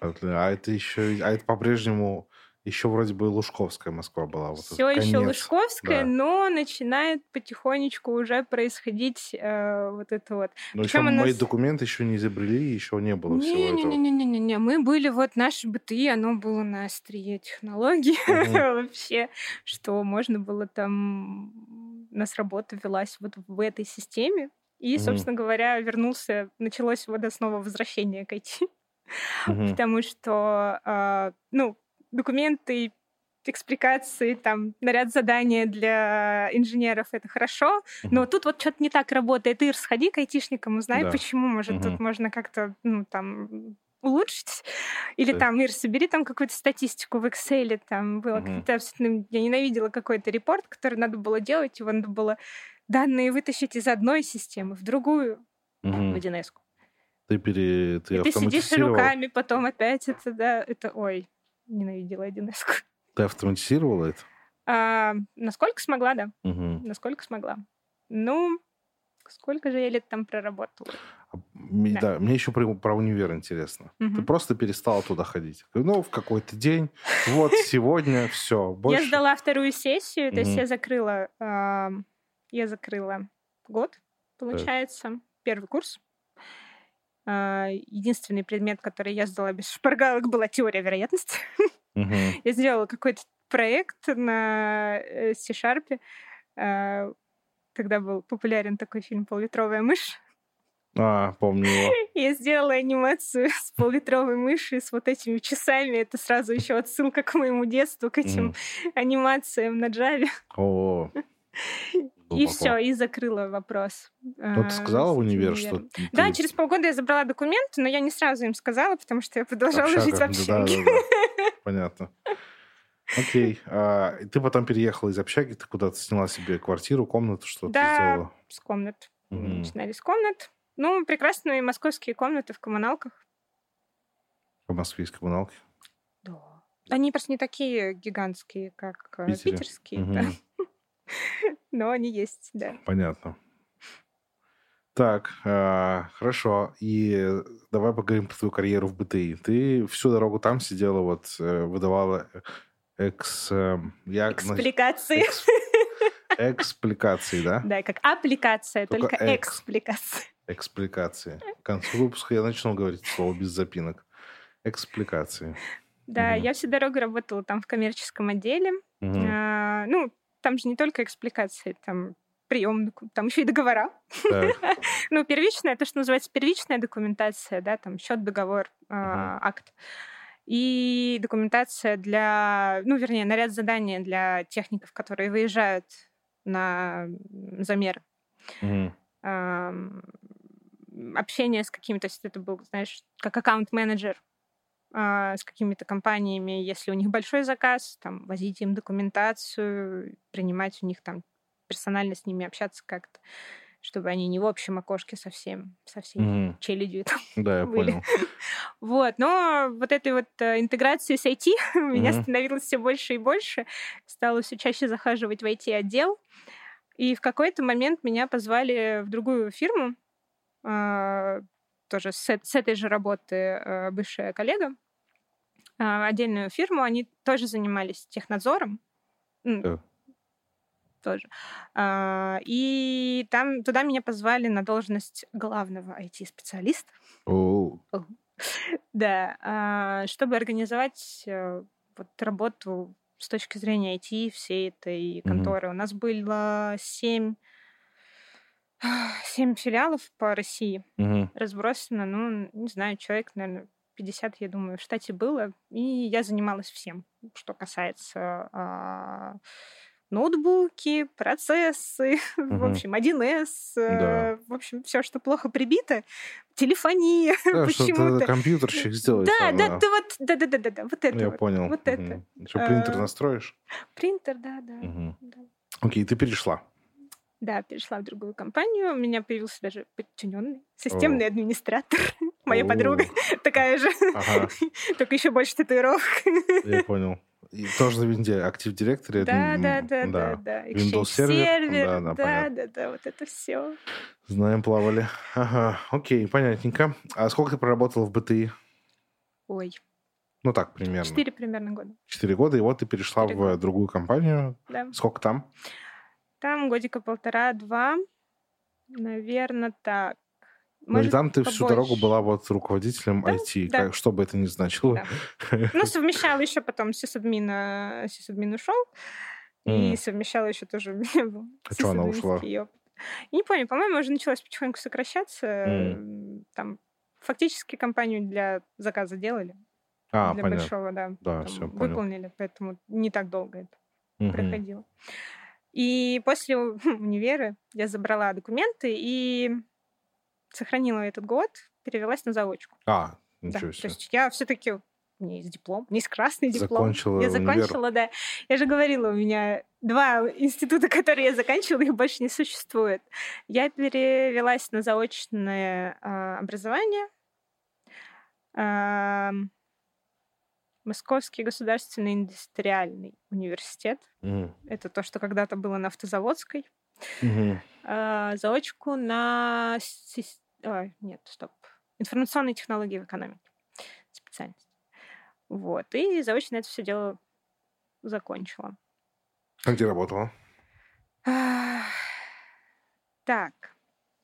B: А это еще, а это по-прежнему еще вроде бы Лужковская Москва была. Вот
A: Все еще Лужковская, да. но начинает потихонечку уже происходить э, вот это вот.
B: Но еще нас... мои документы еще не изобрели, еще не было не, всего не, этого.
A: Не-не-не, мы были, вот наше БТИ, оно было на острие технологий вообще, что можно было там... У нас работа велась вот в этой системе, и, собственно говоря, вернулся, началось вот снова возвращение к IT. Потому что, э, ну, документы экспликации, там, наряд задания для инженеров — это хорошо, но тут вот что-то не так работает. Ир, сходи к айтишникам, узнай, да. почему, может, угу. тут можно как-то, ну, там, улучшить. Или да. там, Ир, собери там какую-то статистику в Excel. Там было угу. какие-то абсолютно... Я ненавидела какой-то репорт, который надо было делать, его надо было данные вытащить из одной системы в другую, угу. в 1 -эску.
B: Ты пере... Ты,
A: И ты сидишь руками, потом опять это, да, это... Ой, ненавидела 1 -эску.
B: Ты автоматизировала это?
A: А, насколько смогла, да. Угу. Насколько смогла. Ну, сколько же я лет там проработала?
B: Да. да, мне еще про, про универ интересно. Угу. Ты просто перестала туда ходить. Ну, в какой-то день, вот сегодня, все.
A: Больше... Я сдала вторую сессию, то есть я закрыла, я закрыла год, получается, первый курс. А, единственный предмет, который я сдала без шпаргалок, была теория вероятности. Я сделала какой-то проект на э, C-Sharp, а, когда был популярен такой фильм «Поллитровая мышь».
B: А, помню его.
A: Я сделала анимацию с поллитровой мышью, с вот этими часами. Это сразу еще отсылка к моему детству, к этим mm. анимациям на Java.
B: О,
A: и все, и закрыла вопрос.
B: Ну, ты сказала в универ, что...
A: Да, через полгода я забрала документы, но я не сразу им сказала, потому что я продолжала жить в общаге.
B: Понятно. Окей. А, ты потом переехала из общаги, ты куда-то сняла себе квартиру, комнату, что
A: да, ты сделала? с комнат. Угу. Начинали с комнат. Ну, прекрасные московские комнаты в коммуналках.
B: В Москве есть коммуналки?
A: Да. Они просто не такие гигантские, как э, Питере. питерские, угу. да. Но они есть, да.
B: Понятно. Так, э, хорошо. И давай поговорим про твою карьеру в БТИ. Ты всю дорогу там сидела, вот э, выдавала экс... Э,
A: я, Экспликации. Экс,
B: экспликации, да?
A: Да, как аппликация, только, только экс. экспликация.
B: Экспликации. К концу выпуска я начну говорить слово без запинок. Экспликации.
A: Да, угу. я всю дорогу работала там в коммерческом отделе. Угу. А, ну, там же не только экспликации, там прием, там еще и договора. ну, первичная, то, что называется первичная документация, да, там счет, договор, а, акт. И документация для, ну, вернее, наряд задания для техников, которые выезжают на замер. Общение с какими-то, то есть это был, знаешь, как аккаунт-менеджер а, с какими-то компаниями, если у них большой заказ, там, возить им документацию, принимать у них там персонально с ними общаться как-то, чтобы они не в общем окошке совсем, со всей mm-hmm. челядью там
B: Да, я
A: были.
B: понял.
A: вот, но вот этой вот э, интеграции с IT у меня становилось все больше и больше. Стала все чаще захаживать в IT-отдел. И в какой-то момент меня позвали в другую фирму, тоже с, с этой же работы э, бывшая коллега, а, отдельную фирму, они тоже занимались технадзором. Да. Тоже. А, и там туда меня позвали на должность главного IT-специалиста.
B: Oh.
A: Да, а, чтобы организовать э, вот работу с точки зрения IT всей этой конторы. Mm-hmm. У нас было семь семь филиалов по России mm-hmm. разбросано, ну, не знаю, человек, наверное, 50, я думаю, в штате было, и я занималась всем, что касается а, ноутбуки, процессы, угу. в общем, 1С, э, да. в общем, все, что плохо прибито, телефония,
B: да, почему-то. компьютерщик сделать.
A: Да, да, да, вот, да, да, да, да, да, вот это.
B: Я
A: вот,
B: понял.
A: Вот угу. это.
B: Еще принтер а, настроишь?
A: Принтер, да, да.
B: Угу. да. Окей, ты перешла.
A: Да, перешла в другую компанию. У меня появился даже подчиненный, системный О. администратор. Моя О. подруга такая же, ага. только еще больше татуировок.
B: Я понял. И тоже на винде Active Directory.
A: Да, да, да, да, да. Windows сервер. Да, да, да, да, да, вот это все.
B: Знаем, плавали. Ага, окей, понятненько. А сколько ты проработала в БТИ?
A: Ой.
B: Ну так, примерно.
A: Четыре примерно года.
B: Четыре года, и вот ты перешла в другую компанию.
A: Да.
B: Сколько там?
A: Там годика полтора-два, наверное, так.
B: Ну и там ты побольше. всю дорогу была вот руководителем да, IT, да. Как, что бы это ни значило.
A: Да. Ну, совмещала еще потом сисадмина, сисадмин ушел, mm. и совмещала еще тоже
B: А что она ушла?
A: Я не помню, по-моему, уже началась потихоньку сокращаться. Mm. Там фактически компанию для заказа делали.
B: А,
A: для
B: понятно.
A: большого, да.
B: Да,
A: там
B: понял.
A: выполнили, поэтому не так долго это
B: Мгм.
A: проходило. И после универа я забрала документы и сохранила этот год, перевелась на заочку.
B: А,
A: Да,
B: ничего
A: То
B: себе.
A: есть я все-таки меня есть диплом, меня есть красный диплом.
B: Закончила
A: я
B: универ.
A: закончила, да. Я же говорила, у меня два института, которые я заканчивала, их больше не существует. Я перевелась на заочное а, образование. Ам, Московский государственный индустриальный университет.
B: Мгм.
A: Это то, что когда-то было на автозаводской. А, заочку на... ой, нет, стоп. Информационные технологии в экономике. Специальность. Вот. И заочно это все дело закончила.
B: А где работала?
A: Так.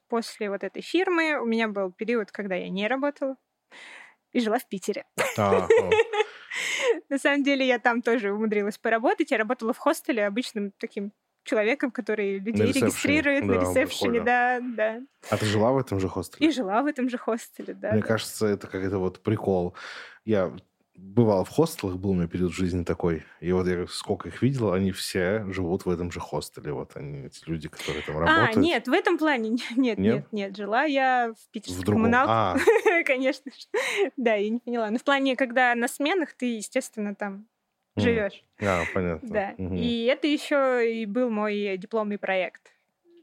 A: После вот этой фирмы у меня был период, когда я не работала и жила в Питере. На самом деле я там тоже умудрилась поработать. Я работала в хостеле обычным таким человеком, который людей
B: ресепшене,
A: регистрирует на
B: да,
A: ресепшене,
B: прикольно.
A: да, да.
B: А ты жила в этом же
A: И
B: хостеле?
A: жила в этом же хостеле, да.
B: Мне
A: да.
B: кажется, это какой-то вот прикол. Я бывал в хостелах, был у меня период в жизни такой. И вот я сколько их видел, они все живут в этом же хостеле. Вот они, эти люди, которые там
A: А,
B: работают.
A: нет, в этом плане нет,
B: Нет?
A: нет, нет. Жила я в
B: в
A: питерской
B: другом.
A: коммуналке,
B: А,
A: конечно же. Да, я не поняла. Но в плане, когда на сменах ты, естественно, там живешь.
B: А, понятно.
A: Да. И это еще и был мой дипломный проект.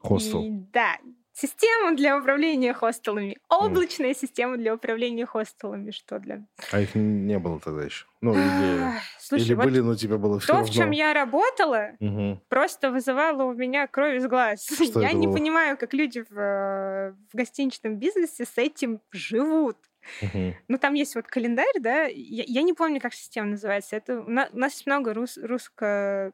B: Хостел.
A: И, да, система для управления хостелами. Облачная система для управления хостелами. Что для...
B: А их не было тогда еще? Ну, или,
A: Слушай,
B: или
A: вот
B: были, но тебе было все
A: то,
B: равно.
A: в чем я работала,
B: Мгм.
A: просто вызывало у меня кровь из глаз.
B: Что
A: я не
B: было?
A: понимаю, как люди в, э, в гостиничном бизнесе с этим живут.
B: Мгм.
A: Ну, там есть вот календарь, да, я, я не помню, как система называется. Это у на- у нас есть много рус, русско...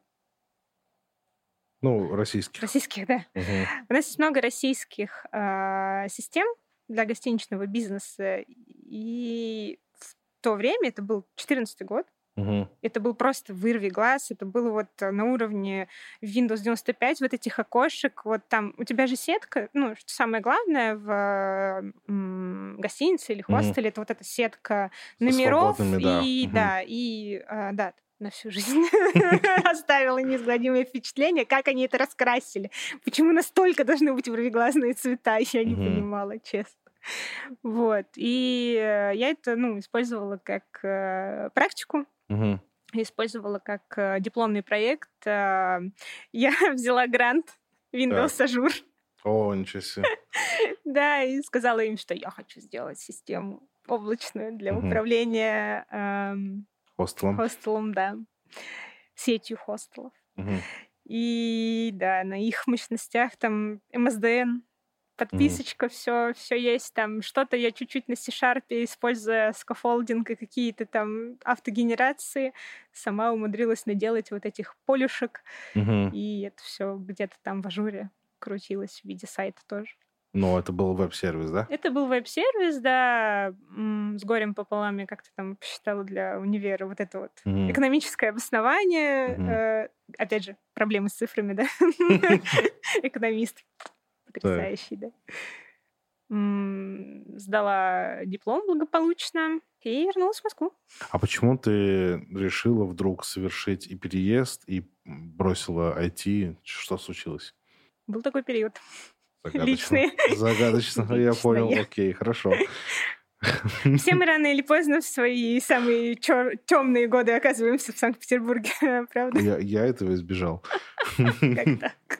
B: Ну, российских.
A: российских, да.
B: Мгм.
A: У нас есть много российских а, систем для гостиничного бизнеса. И в то время, это был 2014 год,
B: Мгм.
A: это был просто вырви глаз, это было вот э, на уровне Windows 95, вот этих окошек, вот там, у тебя же сетка, ну, что самое главное в э, м, гостинице или хостеле, это вот эта сетка номеров
B: свободными, да.
A: и,
B: Мгм.
A: да, и, а, да, на всю жизнь оставила неизгладимое впечатление, как они это раскрасили. Почему настолько должны быть вырвиглазные цвета, я не понимала, честно. Вот. И э, я это, ну, использовала как э, практику, использовала как э, дипломный проект. Э, Я взяла грант Windows Azure,
B: О, ничего себе.
A: да, и сказала им, что я хочу сделать систему облачную для управления
B: Хостелом.
A: хостелом, да, сетью хостелов. И да, на их мощностях там MSDN, подписочка, все, все есть. Там что-то я чуть-чуть на C-Sharp, используя scaffolding и какие-то там автогенерации, сама умудрилась наделать вот этих полюшек.
B: Мгм.
A: И это все где-то там в ажуре крутилось в виде сайта тоже.
B: Но это был веб-сервис, да?
A: Это был веб-сервис, да, с горем пополам я как-то там посчитала для универа вот это вот
B: Мгм.
A: экономическое обоснование.
B: Мгм.
A: э, опять же, проблемы с цифрами, да? Экономист потрясающий, да. Сдала диплом благополучно и вернулась в Москву.
B: А почему ты решила вдруг совершить и переезд, и бросила IT? Что случилось?
A: Был такой период.
B: Загадочно.
A: Личные.
B: Загадочно, я понял. Окей, хорошо.
A: Все мы рано или поздно в свои самые темные годы оказываемся в Санкт-Петербурге, правда?
B: Я, я этого избежал.
A: Как так?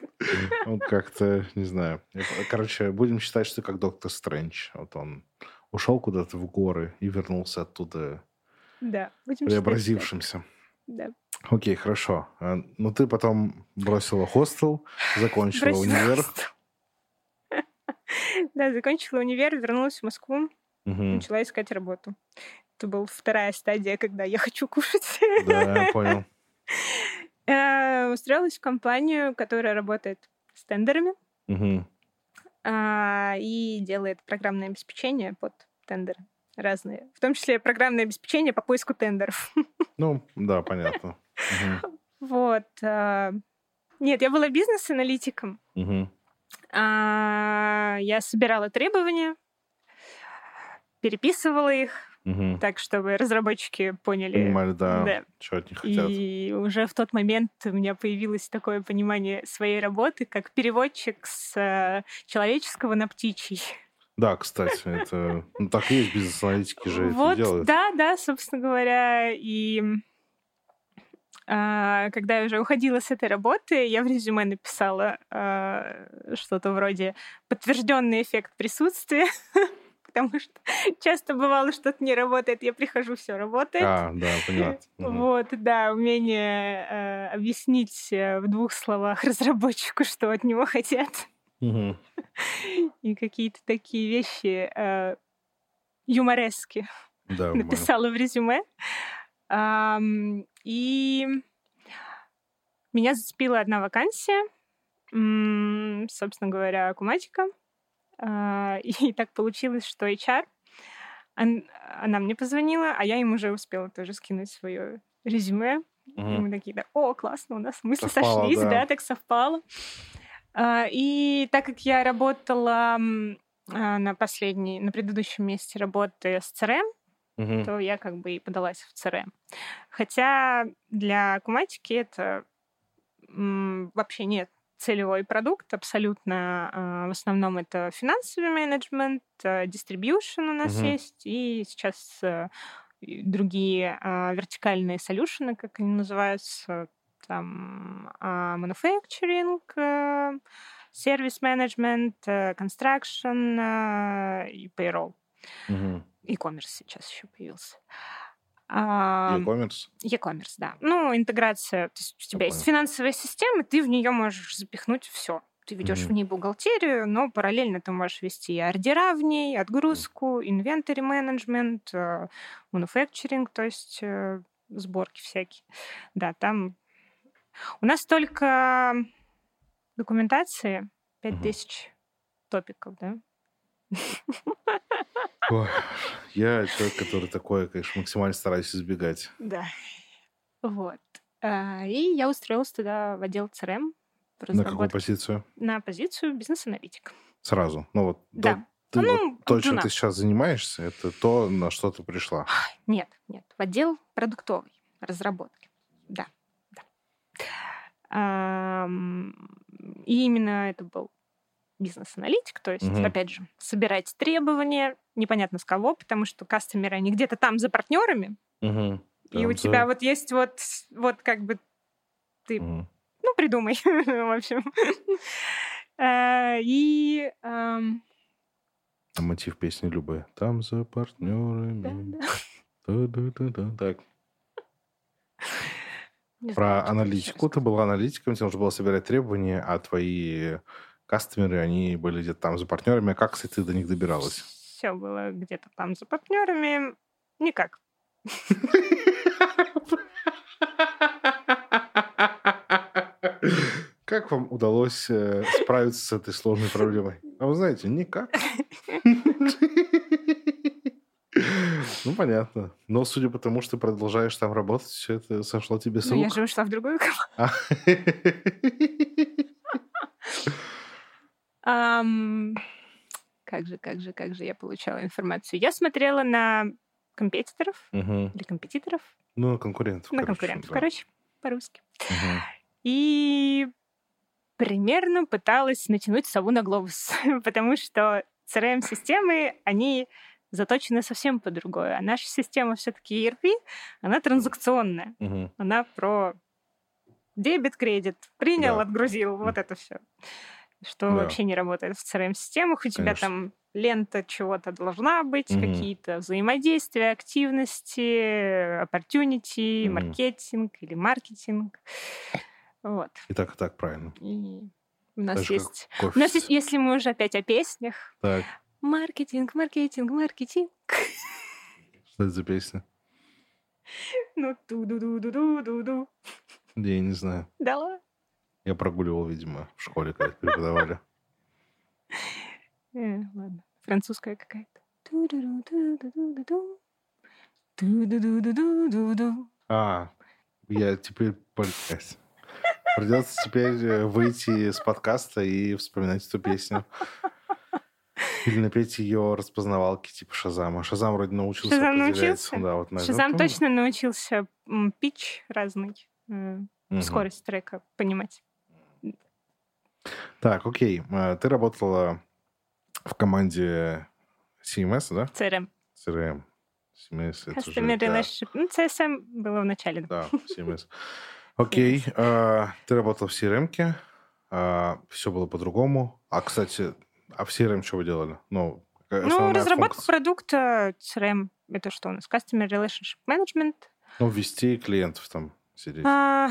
B: Он как-то, не знаю. Короче, будем считать, что как доктор Стрэндж. Вот он ушел куда-то в горы и вернулся оттуда
A: Да, будем
B: преобразившимся.
A: Да.
B: Окей, хорошо. А, Ну, ты потом бросила хостел, закончила
A: Бросила
B: универ.
A: хостел. Да, закончила универ, вернулась в Москву, начала искать работу. Это была вторая стадия, когда я хочу кушать.
B: Да, я понял.
A: Э, Устроилась в компанию, которая работает с тендерами а, и делает программное обеспечение под тендеры разные. В том числе программное обеспечение по поиску тендеров.
B: Ну, да, понятно.
A: Вот. а, Нет, я была бизнес-аналитиком.
B: Мгм.
A: А, Я собирала требования, переписывала их, угу. так, чтобы разработчики поняли.
B: Понимали, да, да, что от них хотят.
A: И уже в тот момент у меня появилось такое понимание своей работы, как переводчик с э, человеческого на птичий.
B: Да, кстати, это ну, так и есть бизнес-аналитики же
A: вот,
B: это делают.
A: Да, да, собственно говоря, и когда я уже уходила с этой работы, я в резюме написала а, что-то вроде подтвержденный эффект присутствия, потому что часто бывало, что-то не работает, я прихожу, все работает.
B: А, да, понятно.
A: Вот, да, умение э, объяснить в двух словах разработчику, что от него хотят. И какие-то такие вещи э, юморески
B: да,
A: написала в резюме. И меня зацепила одна вакансия, собственно говоря, акуматика. А, и так получилось, что HR, она мне позвонила, а я им уже успела тоже скинуть свое резюме. Угу. И мы такие, да, о, классно, у нас мысли совпало, сошлись, да. да, так совпало. А, и так как я работала а, на последней, на предыдущем месте работы с CRM, угу. то я как бы и подалась в CRM. Хотя для Куматики это вообще нет целевой продукт абсолютно. А, в основном это финансовый менеджмент, дистрибьюшн у нас угу. есть, и сейчас э, другие а, вертикальные солюшены, как они называются, там manufacturing, сервис менеджмент, construction и payroll. Угу e-commerce сейчас еще появился.
B: E-commerce?
A: E-commerce, да. Ну, интеграция. То есть у тебя Я есть понял. финансовая система, ты в нее можешь запихнуть все. Ты ведешь mm-hmm. в ней бухгалтерию, но параллельно ты можешь вести и ордера в ней, отгрузку, инвентарь менеджмент, мануфакчеринг, то есть э, сборки всякие. Да, там у нас только документации 5000 mm-hmm. топиков, да?
B: Ой, я человек, который такое, конечно, максимально стараюсь избегать.
A: Да. Вот. А, и я устроилась туда в отдел CRM.
B: На какую позицию?
A: На позицию бизнес-аналитик.
B: Сразу? Ну вот
A: да.
B: То, ты, ну, вот, то, чем ты сейчас занимаешься, это то, на что ты пришла?
A: Нет, нет. В отдел продуктовой разработки. Да. да. А, и именно это был бизнес-аналитик, то есть, угу. опять же, собирать требования, непонятно с кого, потому что кастомеры, они где-то там за партнерами,
B: угу.
A: и там у за... тебя вот есть вот, вот как бы ты, угу. ну, придумай, в общем. Э, и...
B: Мотив песни любые. Там за партнерами. Так. Про аналитику. Ты была аналитиком, тебе нужно было собирать требования, а твои кастомеры, они были где-то там за партнерами. А как, кстати, ты до них добиралась?
A: Все было где-то там за партнерами. Никак.
B: Как вам удалось э, справиться с этой сложной проблемой? А вы знаете, никак. Ну, понятно. Но судя по тому, что ты продолжаешь там работать, все это сошло тебе с рук.
A: Ну, я же ушла в другую команду. Um, как же, как же, как же я получала информацию? Я смотрела на компетиторов
B: угу.
A: или компетиторов.
B: Ну, на конкурентов.
A: На короче, конкурентов, да. короче, по-русски. Угу. И примерно пыталась натянуть сову на глобус, потому что CRM-системы, они заточены совсем по другое. А наша система все-таки ERP, она транзакционная.
B: Угу.
A: Она про дебет, кредит, принял, да. отгрузил, вот это все что да. вообще не работает в CRM-системах. У тебя Конечно. там лента чего-то должна быть, угу. какие-то взаимодействия, активности, opportunity, угу. маркетинг или маркетинг. Вот.
B: И так, и так, правильно.
A: И у нас Даже есть... У нас есть, если мы уже опять о песнях.
B: Так.
A: Маркетинг, маркетинг, маркетинг.
B: Что это за песня?
A: Ну, ту-ду-ду-ду-ду-ду-ду.
B: Я не знаю.
A: Да ладно.
B: Я прогуливал, видимо, в школе, когда преподавали.
A: Э, ладно. Французская какая-то.
B: А, я теперь... Придется теперь э, выйти с подкаста и вспоминать эту песню. Или напеть ее распознавалки типа Шазама. Шазам вроде научился
A: Шазам научился?
B: Да, вот,
A: наверное, Шазам точно научился пич разный, угу. скорость трека понимать.
B: Так, окей. А, ты работала в команде CMS, да?
A: CRM.
B: CRM. CMS,
A: это Customer уже, Relationship. Да. Ну, CSM было в начале.
B: Да, CMS. Окей. Okay. А, ты работала в CRM-ке. А, все было по-другому. А, кстати, а в CRM что вы делали?
A: Ну, ну разработка функция. продукта CRM. Это что у нас? Customer Relationship Management.
B: Ну, ввести клиентов там сидеть.
A: А,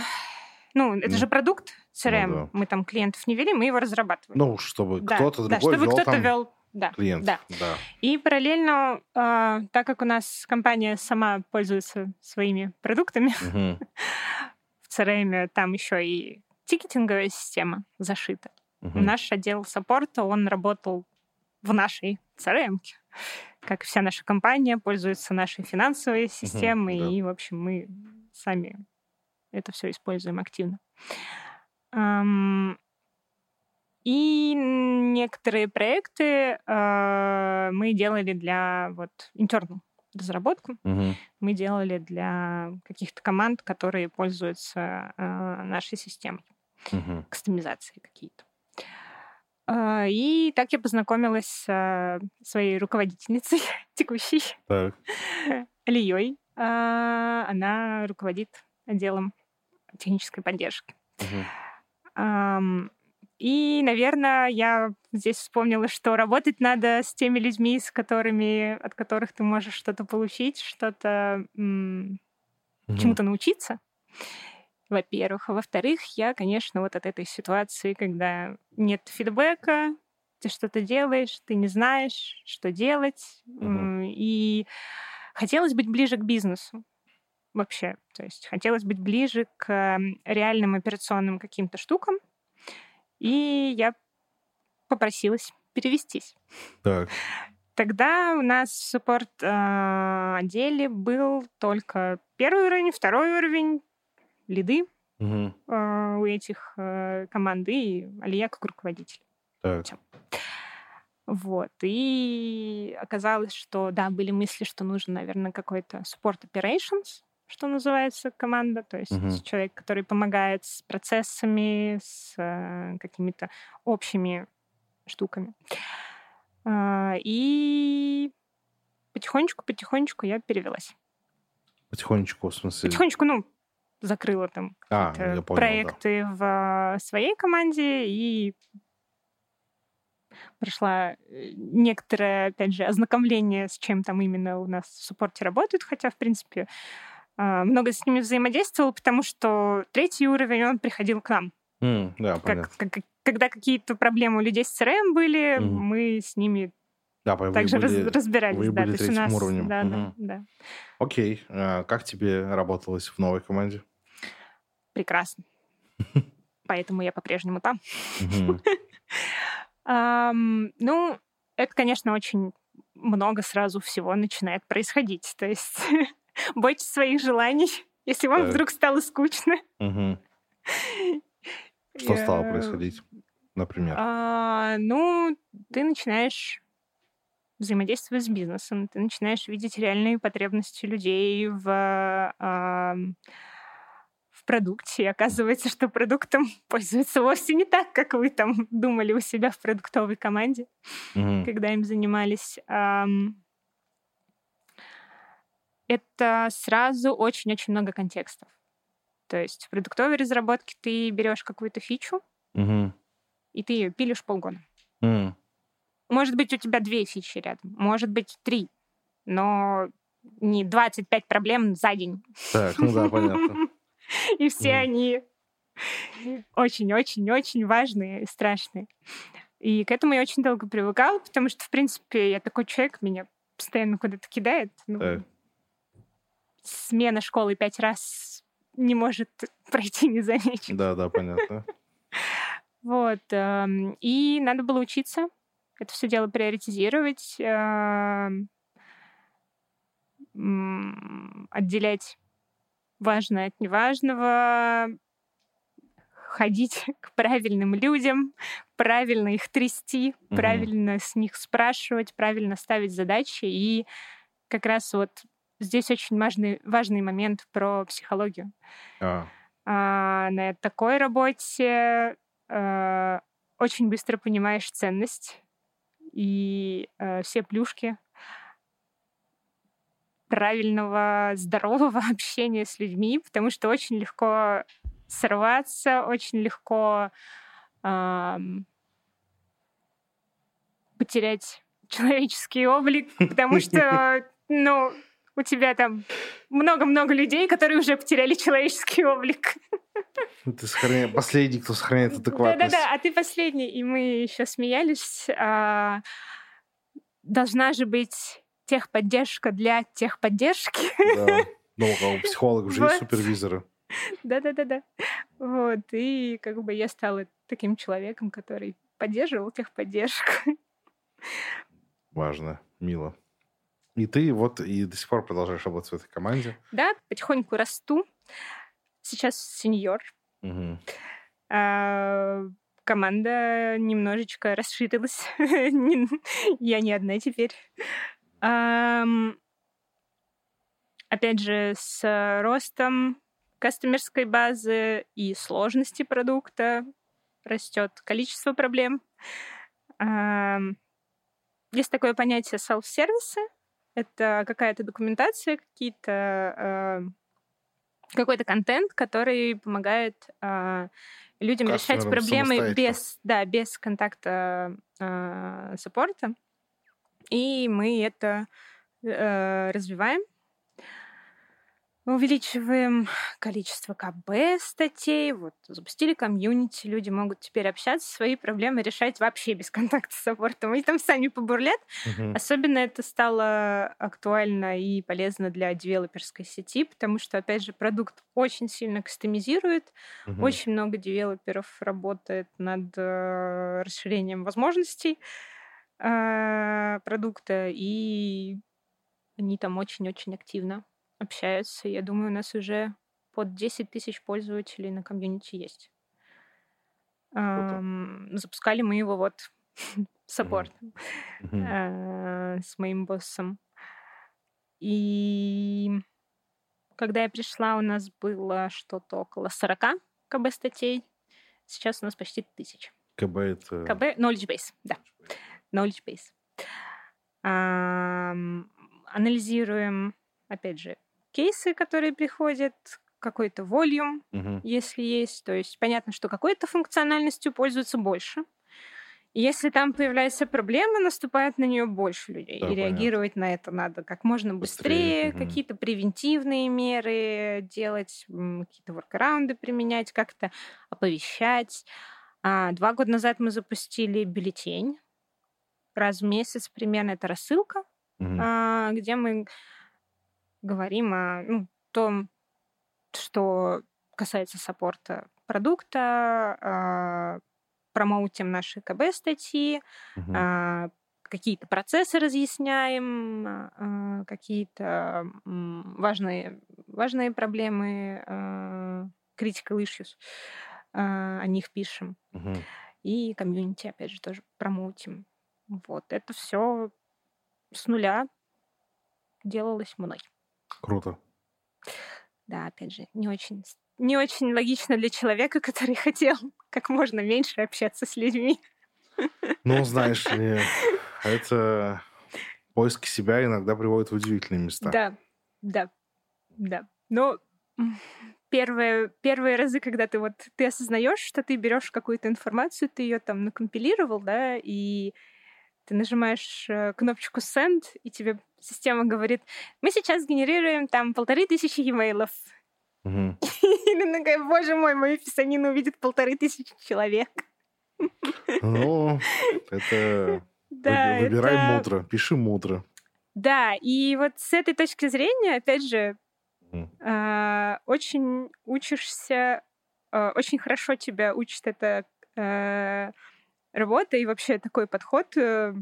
A: ну, это mm. же продукт CRM. Ну, да. Мы там клиентов не вели, мы его разрабатываем.
B: Ну, чтобы да, кто-то да, другой чтобы вел кто-то там вел
A: да,
B: клиент.
A: Да. да. И параллельно, э, так как у нас компания сама пользуется своими продуктами, угу. в CRM там еще и тикетинговая система зашита. Угу. Наш отдел саппорта, он работал в нашей CRM. Как вся наша компания пользуется нашей финансовой системой, угу, да. и, в общем, мы сами это все используем активно. И некоторые проекты э, мы делали для вот internal разработку.
B: Угу.
A: Мы делали для каких-то команд, которые пользуются э, нашей системой.
B: Угу.
A: Кастомизации какие-то. Э, и так я познакомилась с своей руководительницей текущей,
B: так.
A: Она руководит отделом технической поддержки.
B: Угу.
A: И, наверное, я здесь вспомнила, что работать надо с теми людьми, с которыми, от которых ты можешь что-то получить, что-то м- угу. чему-то научиться. Во-первых. А во-вторых, я, конечно, вот от этой ситуации, когда нет фидбэка, ты что-то делаешь, ты не знаешь, что делать. Угу. И хотелось быть ближе к бизнесу вообще. То есть хотелось быть ближе к реальным операционным каким-то штукам. И я попросилась перевестись.
B: Так.
A: Тогда у нас в суппорт-отделе был только первый уровень, второй уровень, лиды
B: угу.
A: у этих э, команд и Алия как руководитель.
B: Так.
A: Вот. И оказалось, что, да, были мысли, что нужен, наверное, какой-то support operations, что называется, команда, то есть угу. человек, который помогает с процессами, с э, какими-то общими штуками. Э, и потихонечку-потихонечку я перевелась.
B: Потихонечку, в смысле?
A: Потихонечку, ну, закрыла там а, понял, проекты да. в своей команде и прошла э, некоторое, опять же, ознакомление с чем там именно у нас в суппорте работают, хотя, в принципе, много с ними взаимодействовал, потому что третий уровень, он приходил к нам.
B: Mm, да, как,
A: как, когда какие-то проблемы у людей с CRM были, mm. мы с ними
B: да,
A: также были, раз, разбирались.
B: Вы
A: да,
B: были третьим нас, уровнем.
A: Да, да, да.
B: Окей. А как тебе работалось в новой команде?
A: Прекрасно. Поэтому я по-прежнему там. Ну, это, конечно, очень много сразу всего начинает происходить. То есть бойтесь своих желаний, если вам вдруг стало скучно.
B: Что стало происходить, например?
A: А, ну, ты начинаешь взаимодействовать с бизнесом, ты начинаешь видеть реальные потребности людей в, в продукте. И оказывается, что продуктом пользуются вовсе не так, как вы там думали у себя в продуктовой команде,
B: угу.
A: когда им занимались это сразу очень-очень много контекстов. То есть в продуктовой разработке ты берешь какую-то фичу,
B: угу.
A: и ты ее пилишь полгода.
B: Угу.
A: Может быть, у тебя две фичи рядом, может быть, три, но не 25 проблем за день.
B: Так, ну да, понятно.
A: И все они очень-очень-очень важные и страшные. И к этому я очень долго привыкала, потому что, в принципе, я такой человек, меня постоянно куда-то кидает. Ну, смена школы пять раз не может пройти незамеченной.
B: Да, да, понятно.
A: Вот. Эм, и надо было учиться, это все дело приоритизировать, эм, отделять важное от неважного, ходить к правильным людям, правильно их трясти, mm-hmm. правильно с них спрашивать, правильно ставить задачи. И как раз вот здесь очень важный, важный момент про психологию.
B: А.
A: А, на такой работе а, очень быстро понимаешь ценность и а, все плюшки правильного, здорового общения с людьми, потому что очень легко сорваться, очень легко эм, потерять человеческий облик, потому что, ну, у тебя там много-много людей, которые уже потеряли человеческий облик.
B: Ты сохраня... последний, кто сохраняет адекватность.
A: Да-да-да, а ты последний. И мы еще смеялись. А... Должна же быть техподдержка для техподдержки.
B: Да. Ну, а у психологов уже вот. есть супервизоры.
A: Да-да-да-да. Вот. И как бы я стала таким человеком, который поддерживал техподдержку.
B: Важно, мило. И ты вот и до сих пор продолжаешь работать в этой команде?
A: Да, потихоньку расту. Сейчас сеньор.
B: Угу.
A: А, команда немножечко расширилась. Я не одна теперь. Опять же, с ростом кастомерской базы и сложности продукта растет количество проблем. Есть такое понятие self-сервисы. Это какая-то документация, какие-то э, какой-то контент, который помогает э, людям решать проблемы без, да, без контакта э, саппорта. И мы это э, развиваем увеличиваем количество КБ статей, вот запустили комьюнити, люди могут теперь общаться, свои проблемы решать вообще без контакта с саппортом. Они там сами побурлят.
B: Uh-huh.
A: Особенно это стало актуально и полезно для девелоперской сети, потому что, опять же, продукт очень сильно кастомизирует, uh-huh. очень много девелоперов работает над э, расширением возможностей э, продукта, и они там очень-очень активно общаются. Я думаю, у нас уже под 10 тысяч пользователей на комьюнити есть. Эм, запускали мы его вот саппортом mm-hmm. э, с моим боссом. И когда я пришла, у нас было что-то около 40 КБ статей. Сейчас у нас почти тысяч.
B: КБ это...
A: КБ, knowledge base, да. Knowledge base. Эм, анализируем, опять же, кейсы, которые приходят, какой-то волюм,
B: угу.
A: если есть. То есть понятно, что какой-то функциональностью пользуются больше. И если там появляется проблема, наступает на нее больше людей. Да, и понятно. реагировать на это надо как можно быстрее, быстрее. какие-то превентивные меры делать, какие-то воркараунды применять, как-то оповещать. А, два года назад мы запустили бюллетень. Раз в месяц примерно это рассылка,
B: угу.
A: где мы говорим о ну, том, что касается саппорта продукта, э, промоутим наши КБ-статьи,
B: угу.
A: какие-то процессы разъясняем, э, какие-то важные, важные проблемы, critical issues, о них пишем.
B: Угу.
A: И комьюнити, опять же, тоже промоутим. Вот, это все с нуля делалось мной.
B: Круто.
A: Да, опять же, не очень, не очень логично для человека, который хотел как можно меньше общаться с людьми.
B: Ну, знаешь ли, это поиски себя иногда приводит в удивительные места.
A: Да, да, да. Но первые, первые разы, когда ты вот ты осознаешь, что ты берешь какую-то информацию, ты ее там накомпилировал, да, и ты нажимаешь э, кнопочку send, и тебе система говорит, мы сейчас генерируем там полторы тысячи e-mailов.
B: Угу.
A: И ты такая, боже мой, мою писанину увидит полторы тысячи человек.
B: Ну, это... Да, Выбирай это... мудро, пиши мудро.
A: Да, и вот с этой точки зрения, опять же, э, очень учишься, э, очень хорошо тебя учит эта э, работа и вообще такой подход э,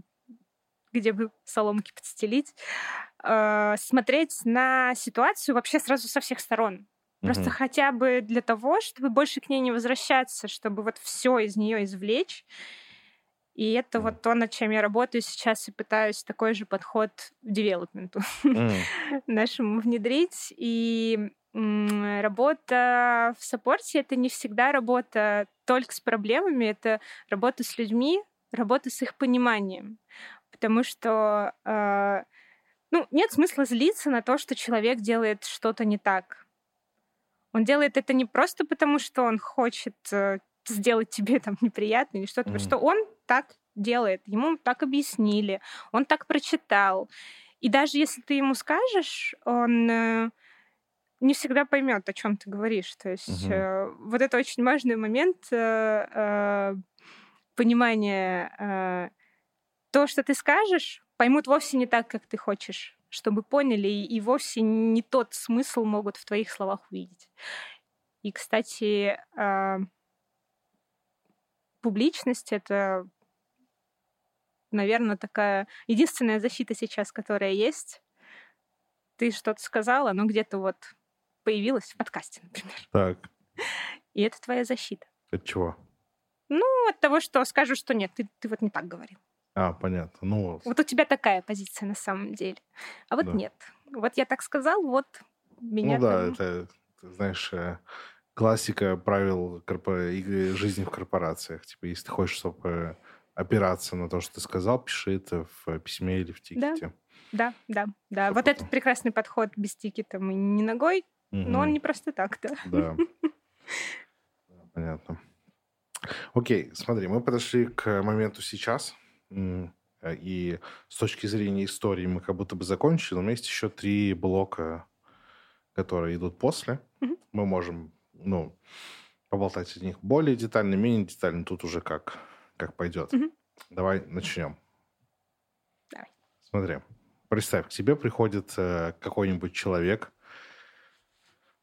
A: где бы соломки подстелить, э, смотреть на ситуацию вообще сразу со всех сторон. Просто угу. хотя бы для того, чтобы больше к ней не возвращаться, чтобы вот все из нее извлечь. И это mm. вот то, над чем я работаю сейчас и пытаюсь такой же подход в девелопменту mm. нашему внедрить. И работа в саппорте — это не всегда работа только с проблемами, это работа с людьми, работа с их пониманием. Потому что э, ну, нет смысла злиться на то, что человек делает что-то не так. Он делает это не просто потому, что он хочет э, сделать тебе там неприятно или что-то, mm. потому что он так делает, ему так объяснили, он так прочитал. И даже если ты ему скажешь, он э, не всегда поймет, о чем ты говоришь. То есть угу. э, вот это очень важный момент э, э, понимания. Э, то, что ты скажешь, поймут вовсе не так, как ты хочешь, чтобы поняли, и, и вовсе не тот смысл могут в твоих словах увидеть. И, кстати, э, публичность это, наверное, такая единственная защита сейчас, которая есть. Ты что-то сказала, но где-то вот появилась в подкасте, например.
B: Так.
A: И это твоя защита.
B: От чего?
A: Ну, от того, что скажу, что нет, ты, ты вот не так говорил.
B: А, понятно. Ну,
A: вот у тебя такая позиция на самом деле. А вот да. нет. Вот я так сказал, вот меня
B: Ну да, это, знаешь, э, классика правил корпо... жизни в корпорациях. Типа, если ты хочешь, чтобы опираться на то, что ты сказал, пиши это в письме или в тикете.
A: Да, да, да. да. Вот потом. этот прекрасный подход без тикета мы не ногой, угу. но он не просто так, да.
B: Да. Понятно. Окей, смотри, мы подошли к моменту сейчас. И с точки зрения истории мы как будто бы закончили, но у меня есть еще три блока, которые идут после. Mm-hmm. Мы можем, ну, поболтать о них более детально, менее детально. Тут уже как, как пойдет. Mm-hmm. Давай начнем.
A: Давай.
B: Смотри, представь, к тебе приходит э, какой-нибудь человек,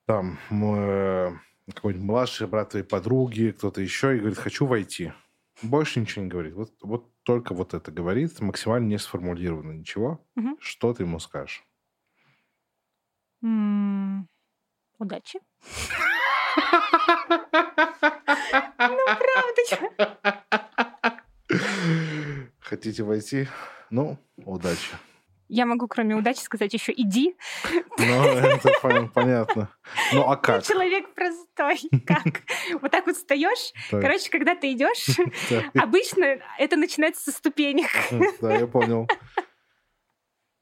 B: там, э, какой-нибудь младший брат твоей подруги, кто-то еще, и говорит, хочу войти. Больше ничего не говорит. Вот, вот только вот это говорит, максимально не сформулировано ничего. Угу. Что ты ему скажешь?
A: удачи. Ну, правда.
B: Хотите войти? Ну, удачи.
A: Я могу, кроме удачи, сказать еще иди.
B: Ну, это понятно. Ну, а как?
A: Человек простой. Как? Вот так вот встаешь. Короче, когда ты идешь, обычно это начинается со ступенек.
B: Да, я понял.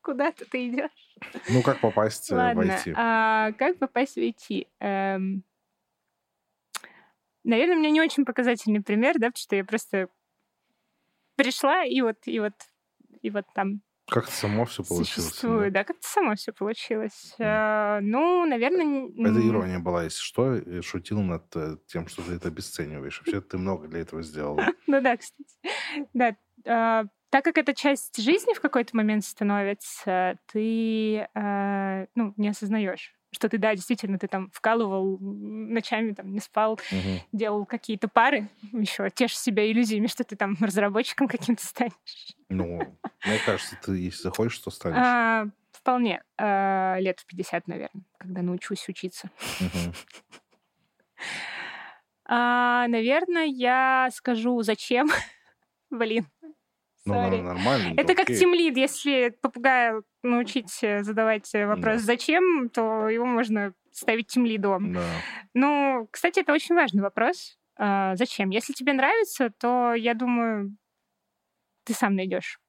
A: Куда-то ты идешь.
B: Ну, как попасть э, войти?
A: А, как попасть войти? Эм... Наверное, у меня не очень показательный пример, да, потому что я просто пришла и вот, и вот, и вот там
B: как-то само все получилось.
A: Существует, да, да как-то само все получилось. Mm. А, ну, наверное...
B: Это ирония была, если что. Я шутил над э, тем, что ты это обесцениваешь. Вообще ты много для этого сделала.
A: Ну да, кстати. Да. А, так как это часть жизни в какой-то момент становится, ты а, ну, не осознаешь что ты, да, действительно, ты там вкалывал ночами, там не спал, угу. делал какие-то пары, еще тешь себя иллюзиями, что ты там разработчиком каким-то станешь.
B: Ну, мне кажется, ты, если захочешь, то станешь.
A: А, вполне. А, лет в 50, наверное, когда научусь учиться. Угу. А, наверное, я скажу, зачем. Блин,
B: ну, нормально.
A: Это как тимлид. Если попугая научить э, задавать э, вопрос да. «зачем?», то его можно ставить тимлидом. Да. Ну, кстати, это очень важный вопрос. А, зачем? Если тебе нравится, то, я думаю, ты сам найдешь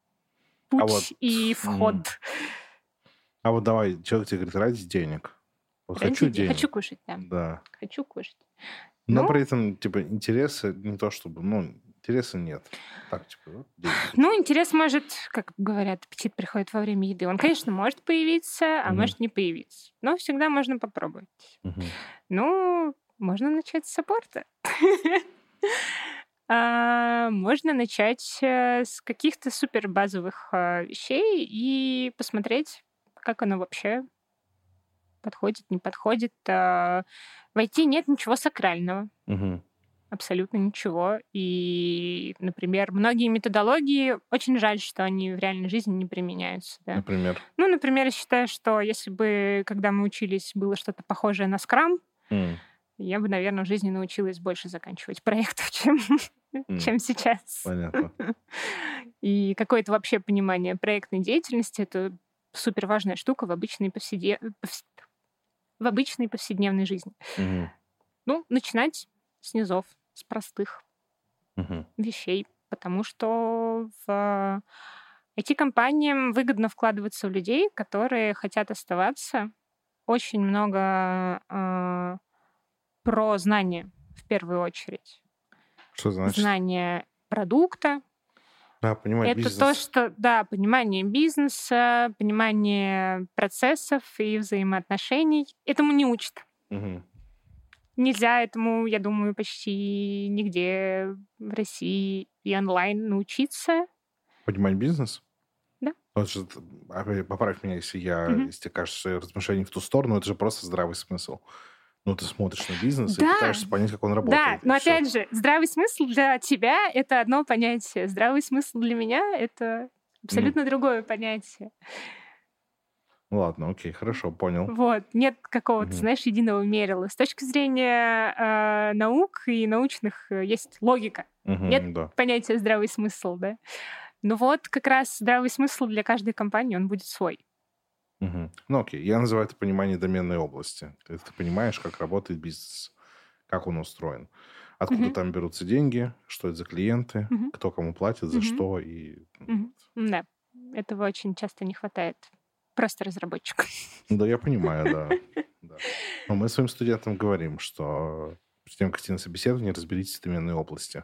A: а путь а вот... и вход.
B: А вот давай, человек тебе говорит, ради денег. Вот ради хочу денег.
A: Хочу кушать, да.
B: Да.
A: Хочу кушать.
B: Но ну, при этом, типа, интересы не то чтобы, ну, интереса нет. Так, типа, вот,
A: ну, интерес может, как говорят, аппетит приходит во время еды. Он, конечно, может появиться, а угу. может не появиться. Но всегда можно попробовать. Угу. Ну, можно начать с саппорта. А, можно начать э, с каких-то супер базовых а, вещей и посмотреть, как оно вообще подходит, не подходит. А, войти нет ничего сакрального. Угу абсолютно ничего. И, например, многие методологии, очень жаль, что они в реальной жизни не применяются. Да?
B: Например?
A: Ну, например, я считаю, что если бы, когда мы учились, было что-то похожее на скрам, Mm. Я бы, наверное, в жизни научилась больше заканчивать проектов, чем, mm. чем сейчас.
B: Понятно.
A: И какое-то вообще понимание проектной деятельности — это супер важная штука в обычной, повседнев... в обычной повседневной жизни.
B: Mm.
A: Ну, начинать с низов, с простых
B: mm-hmm.
A: вещей, потому что в IT-компаниям выгодно вкладываться в людей, которые хотят оставаться. Очень много э, про знания в первую очередь.
B: Что значит?
A: Знание продукта.
B: Да, понимание
A: Это
B: бизнес.
A: то, что, да, понимание бизнеса, понимание процессов и взаимоотношений. Этому не учат.
B: Угу.
A: Нельзя этому, я думаю, почти нигде в России и онлайн научиться.
B: Понимать бизнес?
A: Да.
B: Вот же, поправь меня, если я,
A: Мгм.
B: если тебе кажется, что я не в ту сторону, это же просто здравый смысл. Ну, ты смотришь на бизнес
A: Да.
B: и пытаешься понять, как он работает.
A: Да, но
B: всё.
A: опять же, здравый смысл для тебя — это одно понятие. Здравый смысл для меня — это абсолютно другое понятие.
B: Ну, ладно, окей, хорошо, понял.
A: Вот. Нет какого-то,
B: Мгм.
A: знаешь, единого мерила. С точки зрения э, наук и научных э, есть логика.
B: Мгм,
A: Нет
B: да.
A: понятия здравый смысл, да? Ну вот как раз здравый смысл для каждой компании, он будет свой.
B: Мгм. Ну, окей, я называю это понимание доменной области. Ты, ты понимаешь, как работает бизнес, как он устроен. Откуда
A: Мгм.
B: там берутся деньги, что это за клиенты,
A: Мгм.
B: кто кому платит, за
A: Мгм.
B: что. И...
A: Мгм. Да, этого очень часто не хватает. Просто разработчикам.
B: Да, я понимаю, да. да. Но мы своим студентам говорим, что перед тем, как идти на собеседование, разберитесь в доменной области.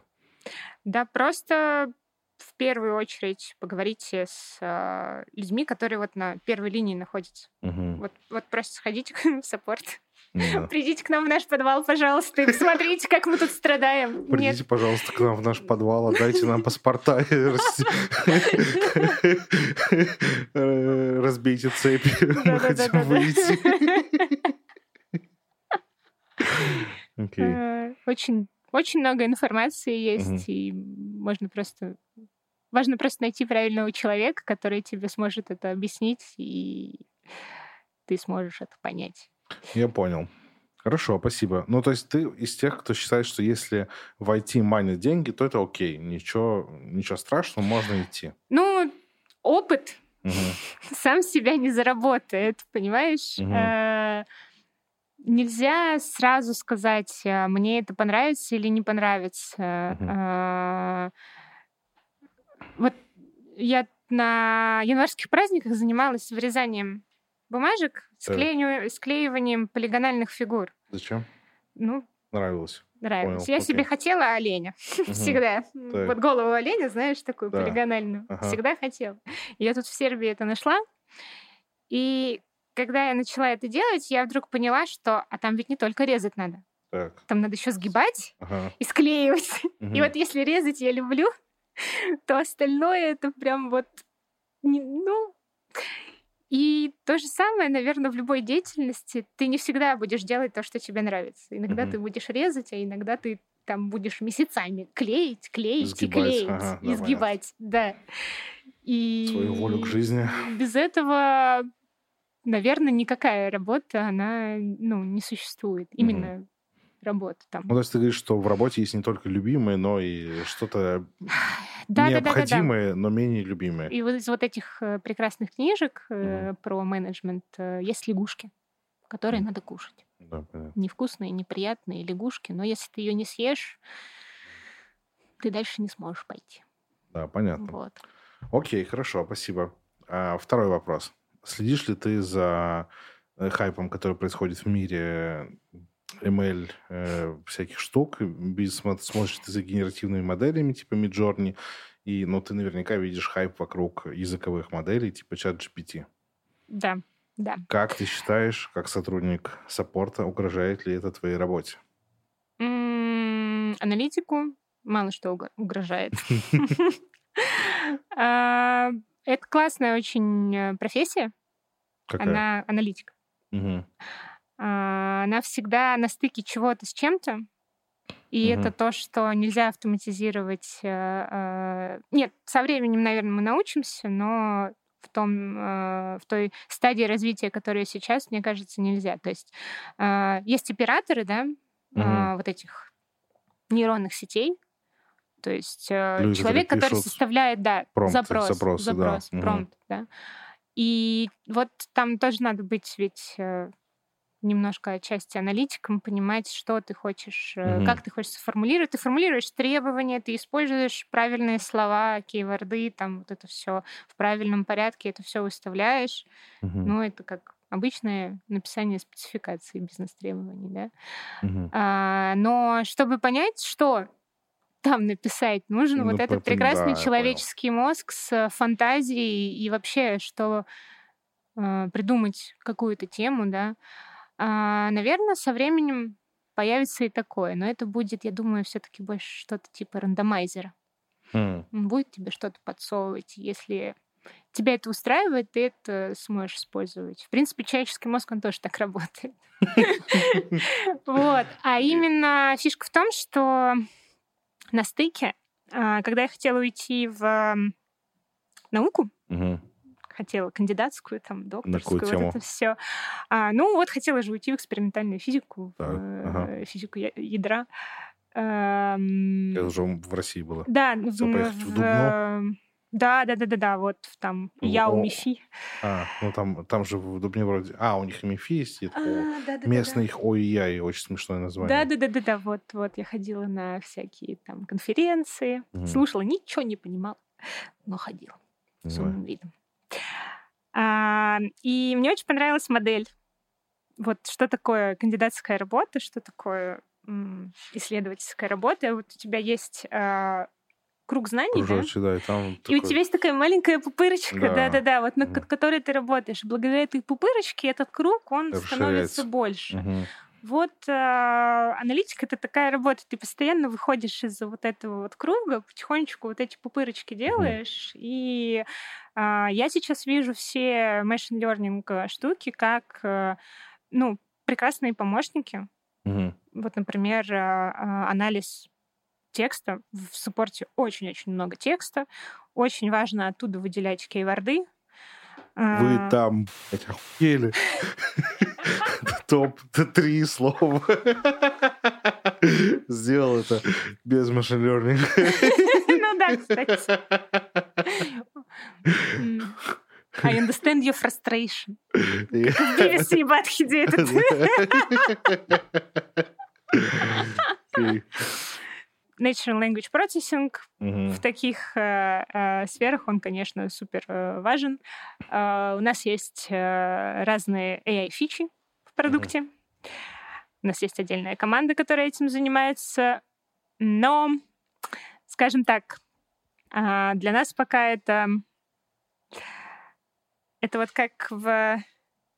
A: Да, просто в первую очередь поговорите с э, людьми, которые вот на первой линии находятся.
B: Мгм.
A: Вот, вот просто сходите в саппорт.
B: Да.
A: Придите к нам в наш подвал, пожалуйста, и посмотрите, как мы тут страдаем. Нет,
B: Придите, пожалуйста, к нам в наш подвал, отдайте нам паспорта, разбейте цепи, мы хотим выйти.
A: Э, Очень, очень много информации есть, и можно просто... Важно просто найти правильного человека, который тебе сможет это объяснить, и ты сможешь это понять.
B: Я понял. Хорошо, спасибо. Ну, то есть ты из тех, кто считает, что если в IT манят деньги, то это окей. Ничего, ничего страшного, можно идти.
A: Ну, опыт
B: Мгм.
A: сам себя не заработает, понимаешь? Э, Нельзя сразу сказать, э, мне это понравится или не понравится. Э, Вот я на январских праздниках занималась вырезанием бумажек, склеиванием, склеиванием полигональных фигур.
B: Зачем?
A: Ну,
B: Нравилось.
A: нравилось.
B: Понял,
A: Я себе
B: окей.
A: хотела оленя всегда.
B: Так.
A: Вот голову оленя, знаешь, такую
B: Да.
A: полигональную.
B: Ага.
A: Всегда хотела. Я тут в Сербии это нашла. И когда я начала это делать, я вдруг поняла, что а там ведь не только резать надо.
B: Так.
A: Там надо еще сгибать
B: Ага.
A: и склеивать.
B: Мгм.
A: И вот если резать я люблю, то остальное это прям вот... Ну... И то же самое, наверное, в любой деятельности. Ты не всегда будешь делать то, что тебе нравится. Иногда
B: Мгм.
A: ты будешь резать, а иногда ты там будешь месяцами клеить, клеить и
B: Сгибать.
A: клеить.
B: Ага, да,
A: и сгибать, да. И
B: Свою волю к жизни.
A: без этого, наверное, никакая работа, она ну, не существует. Именно работа там.
B: Ну, то есть ты говоришь, что в работе есть не только любимое, но и что-то
A: Да, да, да, да, да.
B: необходимое, но менее любимое.
A: И вот из вот этих э, прекрасных книжек э, про менеджмент э, есть лягушки, которые
B: Мгм.
A: надо кушать.
B: Да, понятно.
A: Невкусные, неприятные лягушки, но если ты ее не съешь, ты дальше не сможешь пойти.
B: Да, понятно.
A: Вот.
B: Окей, хорошо, спасибо. А, второй вопрос. Следишь ли ты за хайпом, который происходит в мире ML э, всяких штук? Смо- Смотришь ты за генеративными моделями типа Midjourney? И, ну, ты наверняка видишь хайп вокруг языковых моделей типа ChatGPT.
A: Да, да.
B: Как ты считаешь, как сотрудник саппорта, угрожает ли это твоей работе?
A: Аналитику мало что уг- угрожает. А, Это классная очень э, профессия.
B: Какая?
A: Она аналитик. А, Она всегда на стыке чего-то с чем-то. И
B: Мгм.
A: это то, что нельзя автоматизировать. э, э, Нет, со временем, наверное, мы научимся, но в, том, э, в той стадии развития, которая сейчас, мне кажется, нельзя. То есть есть операторы, да, угу. вот этих нейронных сетей, то есть Люди, человек, который составляет, да, промпты, запрос, запросы, запрос, да. промпт, угу. да. И вот там тоже надо быть ведь немножко отчасти аналитиком, понимать, что ты хочешь, mm-hmm. как ты хочешь сформулировать. Ты формулируешь требования, ты используешь правильные слова, кейворды, там вот это все в правильном порядке, это все выставляешь. Mm-hmm. Ну, это как обычное написание спецификации бизнес-требований, да. Mm-hmm. А, но чтобы понять, что там написать нужно, ну, вот этот прекрасный да, человеческий мозг с фантазией и вообще, что э, придумать какую-то тему, да, а, наверное, со временем появится и такое, но это будет, я думаю, все-таки больше что-то типа рандомайзера. Mm. Он будет тебе что-то подсовывать, если тебя это устраивает, ты это сможешь использовать. В принципе, человеческий мозг, он тоже так работает. Вот. А именно фишка в том, что на стыке, а, когда я хотела уйти в науку, хотела кандидатскую, там, докторскую, вот тему? это все. А, ну, вот хотела же уйти в экспериментальную физику, так, в, ага. физику ядра.
B: Эм... Это уже в России было.
A: Да, в, в, в Дубно. Да, да, да, да, да, вот там я у МИФИ.
B: А, ну там, там же в Дубне вроде... А, у них МИФИ есть, а, да, да, местный да, их ой-яй, очень смешное название.
A: Да, да, да, да, да, вот, вот я ходила на всякие там конференции, угу. слушала, ничего не понимала, но ходила с умным видом. А, и мне очень понравилась модель. Вот что такое кандидатская работа, что такое исследовательская работа. Вот у тебя есть а, круг знаний, Кружочек, да? да и, там и такой... у тебя есть такая маленькая пупырочка, да-да-да, вот на mm. которой ты работаешь. Благодаря этой пупырочке этот круг, он становится больше. Mm-hmm. Вот э, аналитика это такая работа. Ты постоянно выходишь из вот этого вот круга, потихонечку вот эти пупырочки делаешь. И э, я сейчас вижу все machine learning штуки как э, ну, прекрасные помощники. Mm-hmm. Вот, например, э, анализ текста. В суппорте очень-очень много текста. Очень важно оттуда выделять кейворды,
B: вы а. там охуели. Топ-3 слова. Сделал это без машин learning.
A: Ну да, кстати. I understand your frustration. Бивис и Батхиди этот. Natural Language Processing угу. в таких э, э, сферах он, конечно, супер э, важен. Э, у нас есть э, разные AI-фичи в продукте. Угу. У нас есть отдельная команда, которая этим занимается. Но, скажем так, э, для нас пока это... Это вот как в,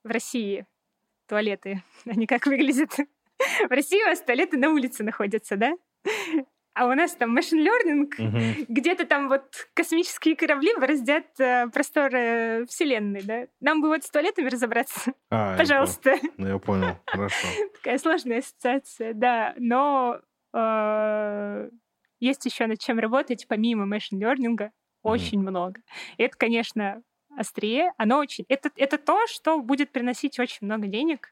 A: в России туалеты. Они как выглядят? В России у вас туалеты на улице находятся, да? А у нас там машин learning, угу. где-то там вот космические корабли бороздят э, просторы Вселенной, да? Нам бы вот с туалетами разобраться. А, Пожалуйста.
B: Ну, я понял, хорошо.
A: Такая сложная ассоциация, да. Но э, есть еще над чем работать, помимо машин learning, очень угу. много. И это, конечно, острее. Оно очень... Это, это то, что будет приносить очень много денег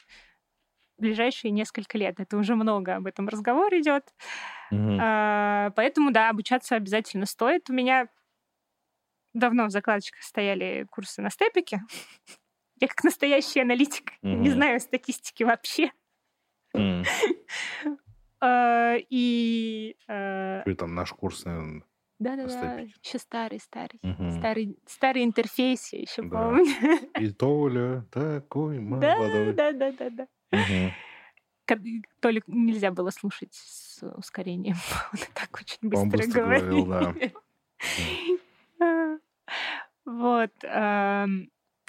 A: ближайшие несколько лет. Это уже много об этом разговор идет. Угу. А, поэтому, да, обучаться обязательно стоит. У меня давно в закладочках стояли курсы на степике. Я как настоящий аналитик угу. не знаю статистики вообще. Mm. и...
B: Uh, там наш курс, наверное,
A: да-да-да, еще старый, старый, угу. старый, старый интерфейс я еще да. помню.
B: И Толя такой молодой.
A: Да-да-да-да. Толик нельзя было слушать с ускорением. Он так очень быстро, быстро говорил. говорил да. Вот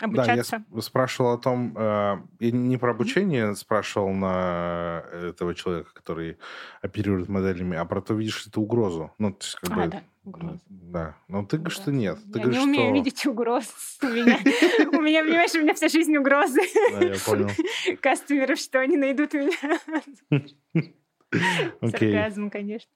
B: обучаться. Да, я спрашивал о том, э, я не про обучение спрашивал на этого человека, который оперирует моделями, а про то, видишь ли ты угрозу. Ну, то есть, как а, бы, да, угрозу. Да. Но ты говоришь, что нет. Ты
A: я
B: говоришь,
A: не умею
B: что...
A: видеть угроз. У меня, у меня, понимаешь, у меня вся жизнь угрозы.
B: Да, я понял.
A: Кастомеров, что они найдут меня.
B: Okay.
A: Сарказм, конечно.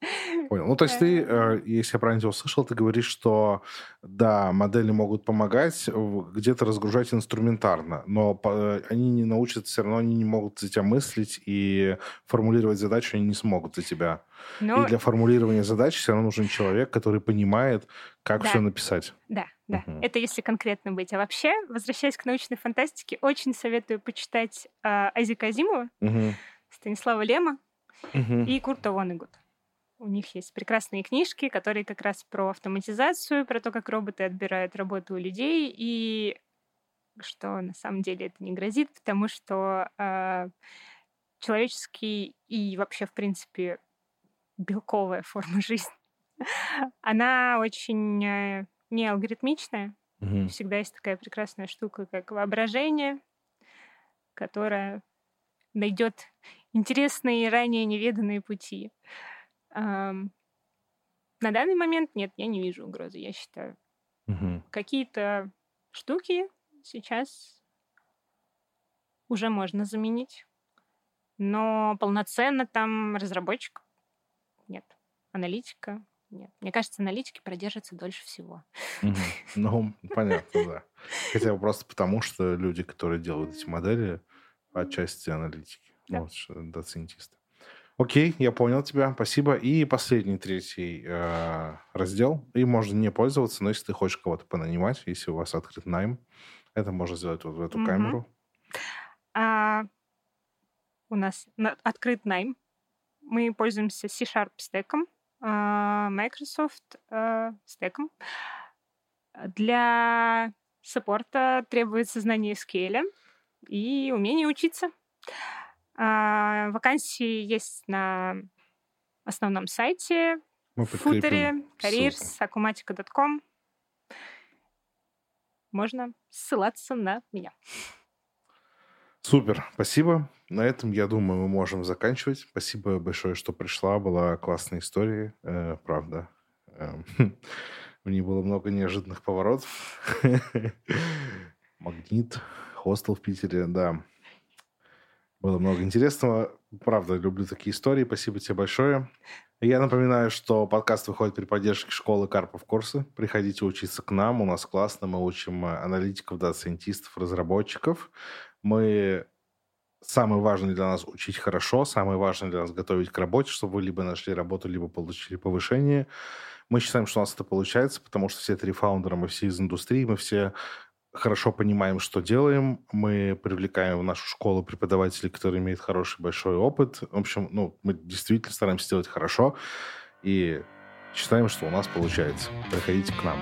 B: Понял. Ну, то есть ты, э, если я правильно тебя услышал, ты говоришь, что, да, модели могут помогать где-то разгружать инструментарно, но э, они не научатся, все равно они не могут за тебя мыслить и формулировать задачу они не смогут за тебя. Но... И для формулирования задач все равно нужен человек, который понимает, как да. все написать.
A: Да, да. Угу. Это если конкретно быть. А вообще, возвращаясь к научной фантастике, очень советую почитать э, Азика Азимова, угу. Станислава Лема угу. и Курта Вонегут. У них есть прекрасные книжки, которые как раз про автоматизацию, про то, как роботы отбирают работу у людей, и что на самом деле это не грозит, потому что э, человеческий и вообще, в принципе, белковая форма жизни, она очень э, не алгоритмичная. Угу. Всегда есть такая прекрасная штука, как воображение, которая найдет интересные, ранее неведанные пути. Um, на данный момент нет, я не вижу угрозы, я считаю. Угу. Какие-то штуки сейчас уже можно заменить, но полноценно там разработчик нет. Аналитика нет. Мне кажется, аналитики продержатся дольше всего.
B: Ну, понятно, да. Хотя бы просто потому, что люди, которые делают эти модели, отчасти аналитики. Да. Вот, дата-сайентисты. Окей, я понял тебя, спасибо. И последний, третий э, раздел. И можно не пользоваться, но если ты хочешь кого-то понанимать, если у вас открыт найм, это можно сделать вот в эту камеру.
A: А, у нас открыт найм. Мы пользуемся C-Sharp стеком, а, Microsoft э, стеком. Для саппорта требуется знание SQL и умение учиться. Вакансии есть на основном сайте, Мы футере, careers.akumatica.com. Можно ссылаться на меня.
B: Супер, спасибо. На этом, я думаю, мы можем заканчивать. Спасибо большое, что пришла. Была классная история, э, правда. Э, в ней было много неожиданных поворотов. Магнит, хостел в Питере, да. Было много интересного. Правда, люблю такие истории. Спасибо тебе большое. Я напоминаю, что подкаст выходит при поддержке школы Karpov Courses. Приходите учиться к нам. У нас классно. Мы учим аналитиков, дата-сайентистов, разработчиков. Мы самое важное для нас учить хорошо, самое важное для нас готовить к работе, чтобы вы либо нашли работу, либо получили повышение. Мы считаем, что у нас это получается, потому что все три фаундера, мы все из индустрии, мы все хорошо понимаем, что делаем. Мы привлекаем в нашу школу преподавателей, которые имеют хороший большой опыт. В общем, ну, мы действительно стараемся делать хорошо. И считаем, что у нас получается. Приходите к нам.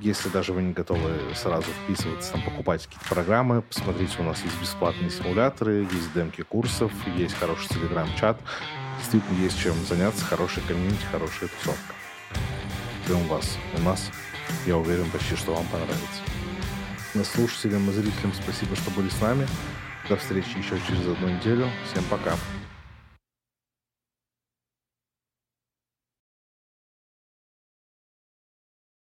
B: Если даже вы не готовы сразу вписываться, там, покупать какие-то программы, посмотрите, у нас есть бесплатные симуляторы, есть демки курсов, есть хороший телеграм-чат. Действительно, есть чем заняться, хороший комьюнити, хорошая тусовка. Ждем вас у нас. Я уверен почти, что вам понравится слушателям и зрителям спасибо, что были с нами. До встречи еще через одну неделю. Всем пока.